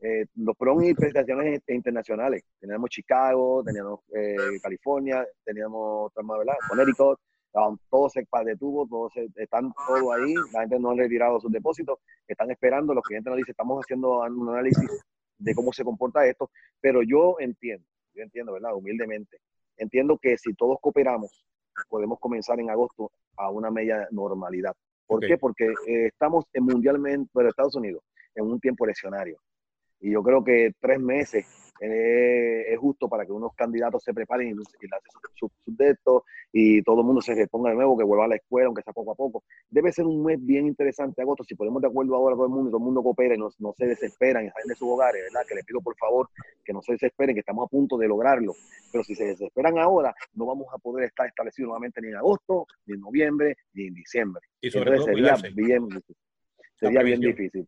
Speaker 3: Eh, los prom y presentaciones in- internacionales. Teníamos Chicago, teníamos eh, California, teníamos otras más, ¿verdad? Connecticut, estaban todos se detuvo, todos se- están todos ahí, la gente no ha retirado sus depósitos, están esperando, los clientes nos dicen, estamos haciendo un análisis de cómo se comporta esto, pero yo entiendo, yo entiendo, ¿verdad? Humildemente, entiendo que si todos cooperamos, podemos comenzar en agosto a una media normalidad. ¿Por qué? Porque eh, estamos en mundialmente, pero Estados Unidos, en un tiempo eleccionario. Y yo creo que tres meses eh, es justo para que unos candidatos se preparen y, y lancen sus su, y todo el mundo se reponga de nuevo, que vuelva a la escuela, aunque sea poco a poco. Debe ser un mes bien interesante, agosto, si podemos de acuerdo ahora todo el mundo, y todo el mundo coopera y no, no se desesperan y salen de sus hogares, ¿verdad? Que les pido por favor que no se desesperen, que estamos a punto de lograrlo. Pero si se desesperan ahora, no vamos a poder estar establecidos nuevamente ni en agosto, ni en noviembre, ni en diciembre.
Speaker 2: Y sobre
Speaker 3: Entonces
Speaker 2: todo
Speaker 3: sería
Speaker 2: cuidarse.
Speaker 3: bien, sería bien difícil.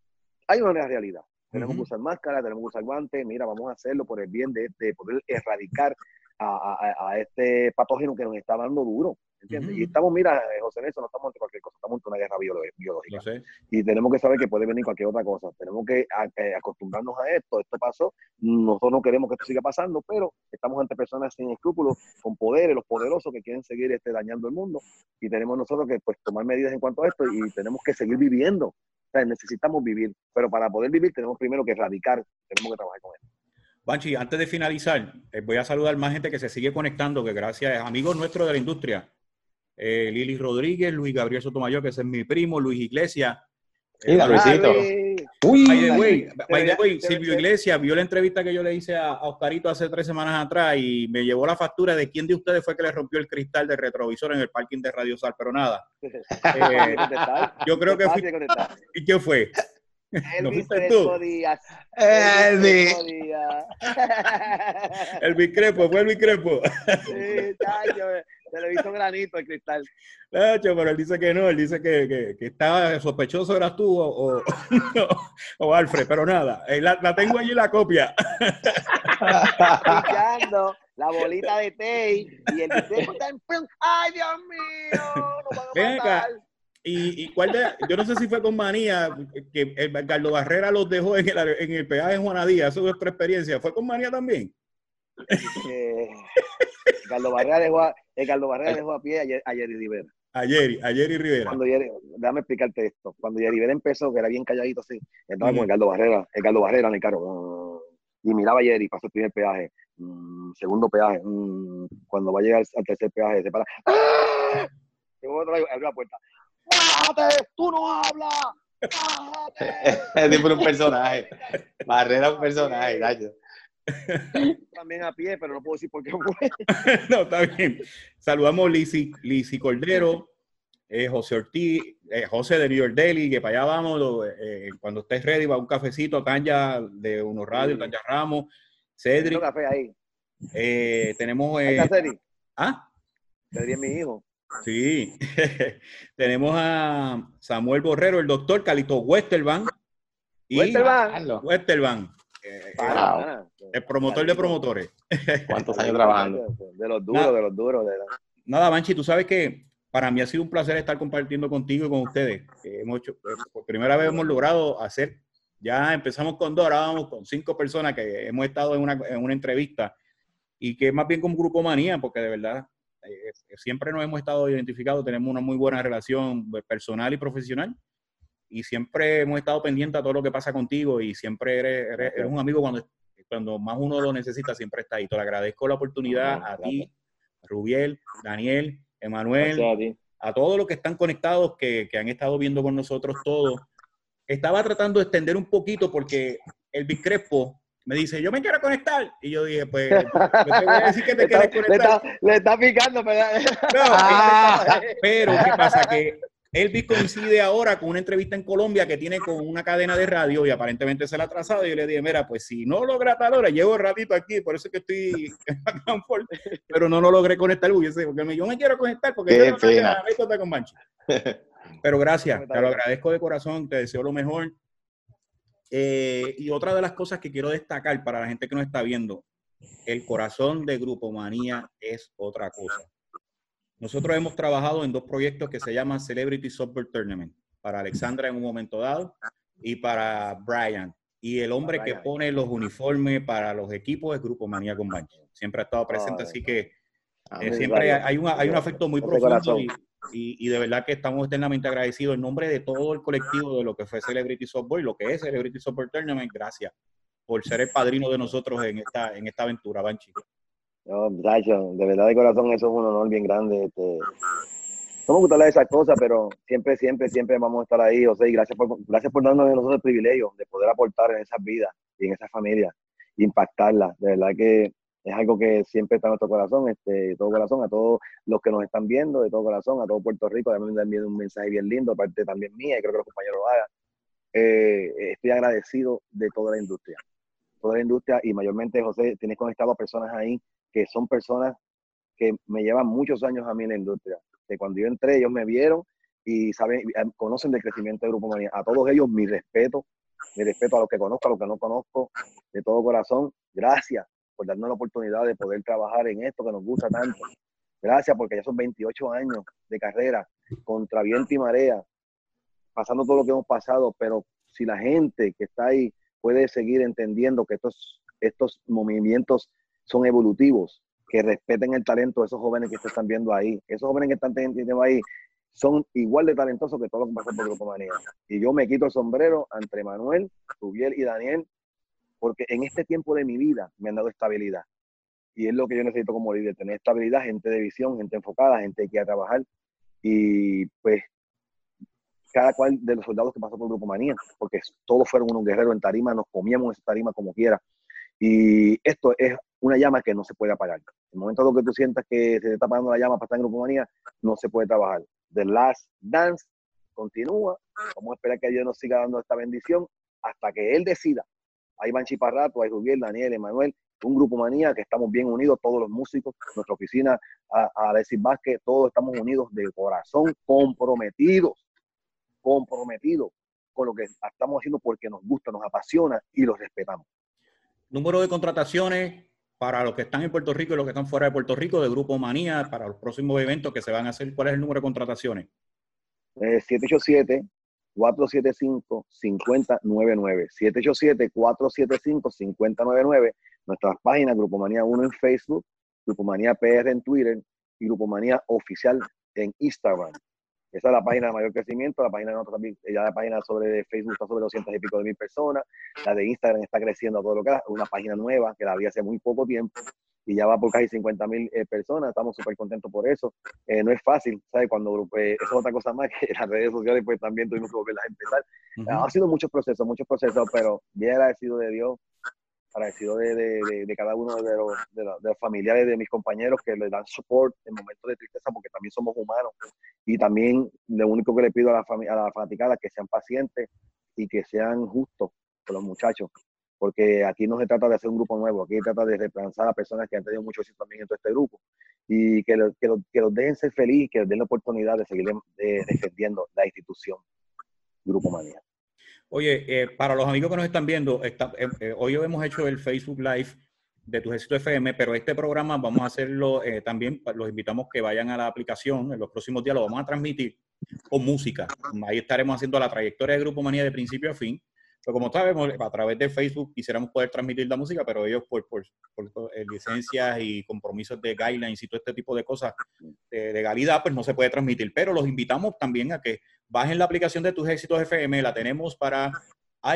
Speaker 3: Hay una realidad. Tenemos que usar máscara, tenemos que usar guantes. Mira, vamos a hacerlo por el bien de, de poder erradicar a, a- a este patógeno que nos está dando duro. ¿Entiendes? Y estamos, mira, eh, José Nelson, no estamos ante cualquier cosa, estamos ante una guerra biológica.
Speaker 2: Sé.
Speaker 3: Y tenemos que saber que puede venir cualquier otra cosa. Tenemos que eh, acostumbrarnos a esto. Esto pasó. Nosotros no queremos que esto siga pasando, pero estamos ante personas sin escrúpulos, con poderes, los poderosos que quieren seguir este, dañando el mundo. Y tenemos nosotros que pues, tomar medidas en cuanto a esto y tenemos que seguir viviendo. O sea, necesitamos vivir. Pero para poder vivir tenemos primero que erradicar, tenemos que trabajar con esto.
Speaker 2: Banchi, antes de finalizar, eh, voy a saludar más gente que se sigue conectando, que gracias a amigos nuestros de la industria. Eh, Lili Rodríguez, Luis Gabriel Sotomayor, que ese es mi primo, Luis Iglesias. Eh,
Speaker 4: Luisito. Uy,
Speaker 2: By the way, by the Silvio Iglesias vio la entrevista que yo le hice a, a Oscarito hace tres semanas atrás y me llevó la factura de quién de ustedes fue que le rompió el cristal del retrovisor en el parking de Radio Sal, pero nada.
Speaker 3: Contestar.
Speaker 2: yo creo que fui-. ¿Y quién fue? ¿No
Speaker 3: Elvis
Speaker 2: tú?
Speaker 3: Crespo Díaz.
Speaker 4: Elvis.
Speaker 3: Crespo Díaz.
Speaker 2: El Bicrepo, fue el Bicrepo.
Speaker 3: Sí, se le hizo granito el cristal.
Speaker 2: Nacho, pero él dice que no, él dice que, que, que estaba sospechoso eras tú o, o, o Alfred, pero nada, eh, la, la tengo allí la copia.
Speaker 3: Picando la bolita de Tay y el disco está en. ¡Ay, Dios mío! ¡Nos van a
Speaker 2: Ven acá. Y, y cuál de, yo no sé si fue con manía, que el Carlos Barrera los dejó en el, en el peaje en Juana Díaz, eso es nuestra experiencia. ¿Fue con manía también?
Speaker 3: Eh, Carlos Barrera dejó a, Carlos Barrera dejó a pie Rivera.
Speaker 2: Ayer, ayer y Rivera.
Speaker 3: Cuando Jerry, déjame explicarte esto. Cuando Jerry Rivera empezó, que era bien calladito así, estaba
Speaker 2: Mm.
Speaker 3: con el Carlos Barrera, el Carlos Barrera en el carro. mm, y miraba a Jerry, pasó el primer peaje, mm, segundo peaje, mm, cuando va a llegar al tercer peaje, se para. ¡Ah! Y otro abre la puerta. ¡Bájate! ¡Tú no hablas! ¡Bájate!
Speaker 4: Es un personaje. Barrera un personaje, Nacho.
Speaker 3: También a pie, pero no puedo decir por qué fue.
Speaker 2: no, está bien. Saludamos Lisi, Lisi Cordero, eh, José Ortiz, eh, José de New York Daily, que para allá vamos, lo- eh, cuando estés ready, va un cafecito, Tanya de Uno Radio,
Speaker 3: Sí.
Speaker 2: Tanya Ramos, Cedric,
Speaker 3: café ahí.
Speaker 2: eh, tenemos...
Speaker 3: Ahí
Speaker 2: eh,
Speaker 3: Cedric.
Speaker 2: ¿Ah?
Speaker 3: Cedric es mi hijo.
Speaker 2: Sí, tenemos a Samuel Borrero, el doctor Calito Westerban y
Speaker 3: Westerban.
Speaker 2: Westerban, eh,
Speaker 3: Para,
Speaker 4: Wow.
Speaker 3: para.
Speaker 2: el promotor de promotores.
Speaker 4: ¿Cuántos años trabajando?
Speaker 3: De los duros,
Speaker 2: Nada.
Speaker 3: de los duros. De la-
Speaker 2: Nada, Banchi, tú sabes que para mí ha sido un placer estar compartiendo contigo y con ustedes. Hemos hecho, eh, por primera vez hemos logrado hacer, ya empezamos con dos, ahora vamos con cinco personas que hemos estado en una, en una entrevista y que es más bien como grupo manía, porque de verdad eh, siempre nos hemos estado identificados, tenemos una muy buena relación personal y profesional y siempre hemos estado pendientes a todo lo que pasa contigo y siempre eres, eres- eres un amigo cuando, cuando más uno lo necesita, siempre está ahí. Te lo agradezco la oportunidad
Speaker 3: Ah,
Speaker 2: a ti, a Rubiel, Daniel, Emanuel,
Speaker 5: Gracias a ti.
Speaker 2: a todos los que están conectados, que, que han estado viendo con nosotros todos. Estaba tratando de extender un poquito porque el Big Crespo me dice, yo me quiero conectar. Y yo dije, pues, yo te voy a decir que te quieres
Speaker 3: Le
Speaker 2: conectar.
Speaker 3: está, le está picando, pero...
Speaker 2: No,
Speaker 6: Ah.
Speaker 2: pero ¿qué pasa? Que Elvis coincide ahora con una entrevista en Colombia que tiene con una cadena de radio y aparentemente se la ha atrasado. Y yo le dije, mira, pues si no logra tal hora, llevo un ratito aquí, por eso es que estoy en confort, pero no lo logré conectar. Hubiese, porque me- yo me quiero conectar porque
Speaker 4: Qué
Speaker 2: yo no anécdota con Banchi. Pero gracias, te lo agradezco de corazón, te deseo lo mejor. Eh, y otra de las cosas que quiero destacar para la gente que nos está viendo, el corazón de Grupo Manía es otra cosa. Nosotros hemos trabajado en dos proyectos que se llaman Celebrity Softball Tournament, para Alexandra en un momento dado y para Brian. Y el hombre que pone los uniformes para los equipos es Grupo Manía con Banchi. Siempre ha estado presente,
Speaker 3: Ay.
Speaker 2: así que eh,
Speaker 3: Amén.
Speaker 2: siempre hay, una- hay un afecto muy profundo y, y- y de verdad que estamos eternamente agradecidos en nombre de todo el colectivo de lo que fue Celebrity Softball y lo que es Celebrity Softball Tournament. Gracias por ser el padrino de nosotros en esta, en esta aventura, Banchi.
Speaker 3: No, de verdad de corazón eso es un honor bien grande. Este, no me gusta hablar de esas cosas, pero siempre, siempre, siempre vamos a estar ahí, José, y gracias por, gracias por darnos nosotros el privilegio de poder aportar en esas vidas y en esas familias, impactarlas. De verdad que es algo que siempre está en nuestro corazón, este, de todo corazón, a todos los que nos están viendo, de todo corazón, a todo Puerto Rico, también me enviado un mensaje bien lindo, aparte también mía, y creo que los compañeros lo hagan. Eh, estoy agradecido de toda la industria, toda la industria, y mayormente, José, tienes conectado a personas ahí que son personas que me llevan muchos años a mí en la industria. Que cuando yo entré, ellos me vieron y saben, eh, conocen del crecimiento de Grupo Manía. A todos ellos, mi respeto, mi respeto a los que conozco, a los que no conozco, de todo corazón. Gracias por darnos la oportunidad de poder trabajar en esto que nos gusta tanto. Gracias porque ya son 28 años de carrera contra viento y marea, pasando todo lo que hemos pasado, pero si la gente que está ahí puede seguir entendiendo que estos, estos movimientos son evolutivos, que respeten el talento de esos jóvenes que están viendo ahí. Esos jóvenes que están teniendo ahí son igual de talentosos que todos los que pasan por Grupo Manía. Y yo me quito el sombrero entre Manuel, Rubiel y Daniel, porque en este tiempo de mi vida me han dado estabilidad. Y es lo que yo necesito como líder, tener estabilidad, gente de visión, gente enfocada, gente que quiera trabajar. Y pues cada cual de los soldados que pasó por Grupo Manía, porque todos fueron unos guerreros en tarima, nos comíamos esa tarima como quiera. Y esto es una llama que no se puede apagar. En el momento en que tú sientas que se te está apagando la llama para estar en Grupo Manía, no se puede trabajar. The Last Dance continúa. Vamos a esperar que Dios nos siga dando esta bendición hasta que Él decida. Ahí van Chiparrato, hay Rubiel, Daniel, Emanuel, un grupo manía que estamos bien unidos, todos los músicos, nuestra oficina, a, a Alexis Vázquez, todos estamos unidos de corazón, comprometidos, comprometidos con lo que estamos haciendo porque nos gusta, nos apasiona y los respetamos.
Speaker 2: Número de contrataciones para los que están en Puerto Rico y los que están fuera de Puerto Rico de Grupo Manía para los próximos eventos que se van a hacer. ¿Cuál es el número de contrataciones?
Speaker 3: Eh, 787-475-5099. 787-475-5099. Nuestras páginas, Grupo Manía 1 en Facebook, Grupo Manía PR en Twitter y Grupo Manía Oficial en Instagram. Esa es la página de mayor crecimiento. La página de nosotros también, ya la página sobre Facebook está sobre 200 y pico de mil personas. La de Instagram está creciendo a todo lo que da. Una página nueva que la había hace muy poco tiempo y ya va por casi 50 mil eh, personas. Estamos súper contentos por eso. Eh, no es fácil, ¿sabes? Cuando eh, eso es otra cosa más que las redes sociales, pues también tuvimos que volverlas a empezar.
Speaker 2: Ujú.
Speaker 3: Ha sido muchos procesos, muchos procesos, pero bien agradecido de Dios, agradecido de, de, de, cada uno de los, de, los, familiares de mis compañeros que le dan support en momentos de tristeza, porque también somos humanos. Y también lo único que le pido a la, fami- a la fanaticada que sean pacientes y que sean justos con los muchachos, porque aquí no se trata de hacer un grupo nuevo, aquí se trata de reemplazar a personas que han tenido mucho éxito también en todo este grupo y que, lo- que, lo- que los dejen ser felices, que les den la oportunidad de seguir eh, defendiendo la institución Grupo Manía.
Speaker 2: Oye, eh, para los amigos que nos están viendo, eh, eh, hoy hemos hecho el Facebook Live de Tu Éxito FM, pero este programa vamos a hacerlo también, los invitamos que vayan a la aplicación, en los próximos días lo vamos a transmitir con música. Ahí estaremos haciendo la trayectoria de Grupo Manía de principio a fin. Pero como sabemos, a través de Facebook quisiéramos poder transmitir la música, pero ellos por, por, por, eh, licencias y compromisos de guidelines y todo este tipo de cosas de legalidad, pues no se puede transmitir. Pero los invitamos también a que bajen la aplicación de Tus Éxitos FM, la tenemos para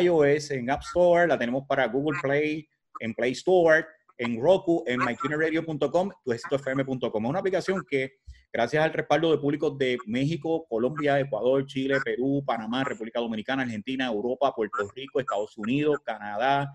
Speaker 2: iOS en App Store, la tenemos para Google Play, en Play Store, en Roku, en mytunerradio.com, tuexitosfm.com. Es una aplicación que, gracias al respaldo de públicos de México, Colombia, Ecuador, Chile, Perú, Panamá, República Dominicana, Argentina, Europa, Puerto Rico, Estados Unidos, Canadá,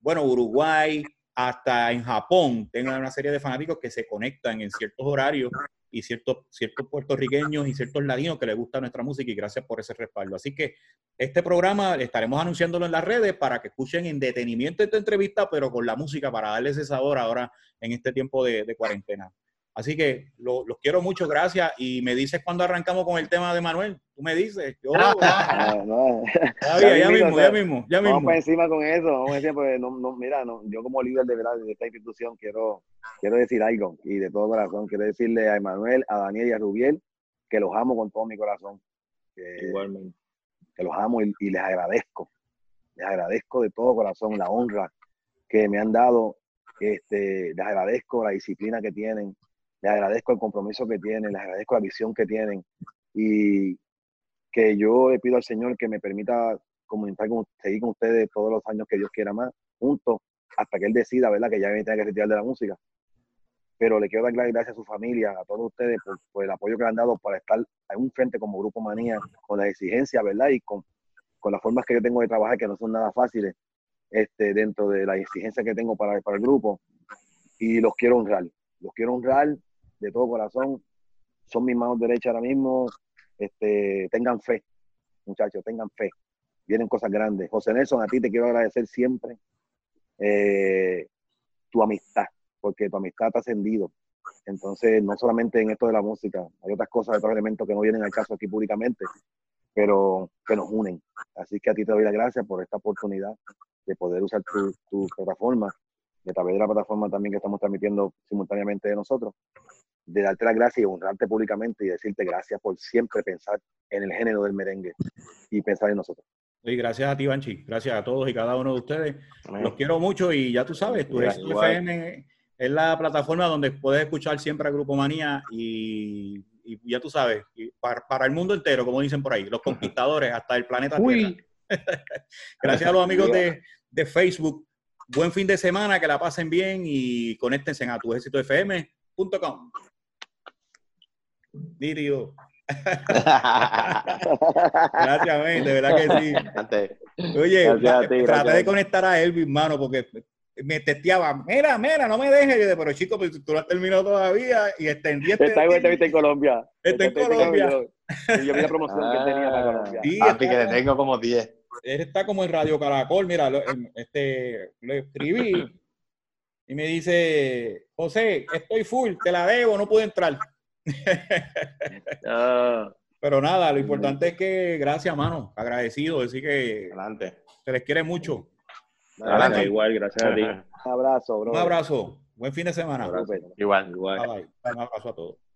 Speaker 2: bueno, Uruguay, hasta en Japón, tengo una serie de fanáticos que se conectan en ciertos horarios y ciertos, ciertos puertorriqueños y ciertos latinos que les gusta nuestra música y gracias por ese respaldo. Así que este programa estaremos anunciándolo en las redes para que escuchen en detenimiento esta entrevista, pero con la música para darles ese sabor ahora en este tiempo de cuarentena. Así que lo- los quiero mucho, gracias. Y me dices cuando arrancamos con el tema de Manuel. Tú me dices. Yo,
Speaker 3: no.
Speaker 2: todavía, ya
Speaker 3: Ya mismo,
Speaker 2: ya mismo, ya
Speaker 3: Vamos
Speaker 2: mismo.
Speaker 3: para encima con eso, vamos encima porque no, no, mira, no, yo como líder de verdad de esta institución quiero, quiero decir algo y de todo corazón, quiero decirle a Emanuel, a Daniel y a Rubiel que los amo con todo mi corazón, que,
Speaker 4: Igualmente.
Speaker 3: que los amo y, y les agradezco, les agradezco de todo corazón la honra que me han dado, este, les agradezco la disciplina que tienen, les agradezco el compromiso que tienen, les agradezco la visión que tienen y que yo le pido al Señor que me permita comunicar con, seguir con ustedes todos los años que Dios quiera más, juntos, hasta que Él decida, ¿verdad? Que ya me tenga que retirar de la música. Pero le quiero dar las gracias a su familia, a todos ustedes, por, por el apoyo que le han dado para estar en un frente como Grupo Manía, con las exigencias, ¿verdad? Y con, con las formas que yo tengo de trabajar, que no son nada fáciles, este, dentro de las exigencias que tengo para, para el grupo. Y los quiero honrar, los quiero honrar de todo corazón. Son mis manos derechas ahora mismo. Este, tengan fe, muchachos, tengan fe. Vienen cosas grandes. José Nelson, a ti te quiero agradecer siempre eh, tu amistad, porque tu amistad te ha ascendido. Entonces, no solamente en esto de la música, hay otras cosas, otros elementos que no vienen al caso aquí públicamente, pero que nos unen. Así que a ti te doy las gracias por esta oportunidad de poder usar tu, tu plataforma, y a través de la plataforma también que estamos transmitiendo simultáneamente de nosotros, de darte las gracias y honrarte públicamente y decirte gracias por siempre pensar en el género del merengue y pensar en nosotros.
Speaker 2: Y gracias a ti, Banchi. Gracias a todos y cada uno de ustedes.
Speaker 4: Amén.
Speaker 2: Los quiero mucho y ya tú sabes, tu. FM es la plataforma donde puedes escuchar siempre a Grupo Manía y, y ya tú sabes, y para, para el mundo entero, como dicen por ahí, los conquistadores, hasta el planeta
Speaker 7: Uy.
Speaker 2: Tierra. Gracias a los amigos de, de Facebook. Buen fin de semana, que la pasen bien y conéctense a tuexitofm.com. Nítido. Gracias, men, de verdad que sí.
Speaker 4: Antes.
Speaker 2: Oye,
Speaker 3: Gracias ti,
Speaker 2: traté de conectar a Elvis, mano, porque me testeaba, mira, mira, no me dejes. Yo pero chico, pues, tú no has terminado todavía y extendí este.
Speaker 3: Está en entrevista en Colombia.
Speaker 2: Está en Colombia.
Speaker 3: Y yo vi la promoción que tenía para Colombia.
Speaker 2: Sí, está
Speaker 4: que le tengo como 10.
Speaker 2: Él está como en Radio Caracol, mira, lo, este, lo escribí y me dice, José, estoy full, te la debo, no pude entrar.
Speaker 3: Ah,
Speaker 2: Pero nada, lo importante es que, gracias, mano, agradecido, decir que
Speaker 4: Adelante.
Speaker 2: se les quiere mucho.
Speaker 4: Adelante.
Speaker 8: Igual, gracias a ti.
Speaker 3: un abrazo, bro.
Speaker 2: Un abrazo, buen fin de semana.
Speaker 4: Igual.
Speaker 8: Igual.
Speaker 2: Bye bye. Un abrazo a todos.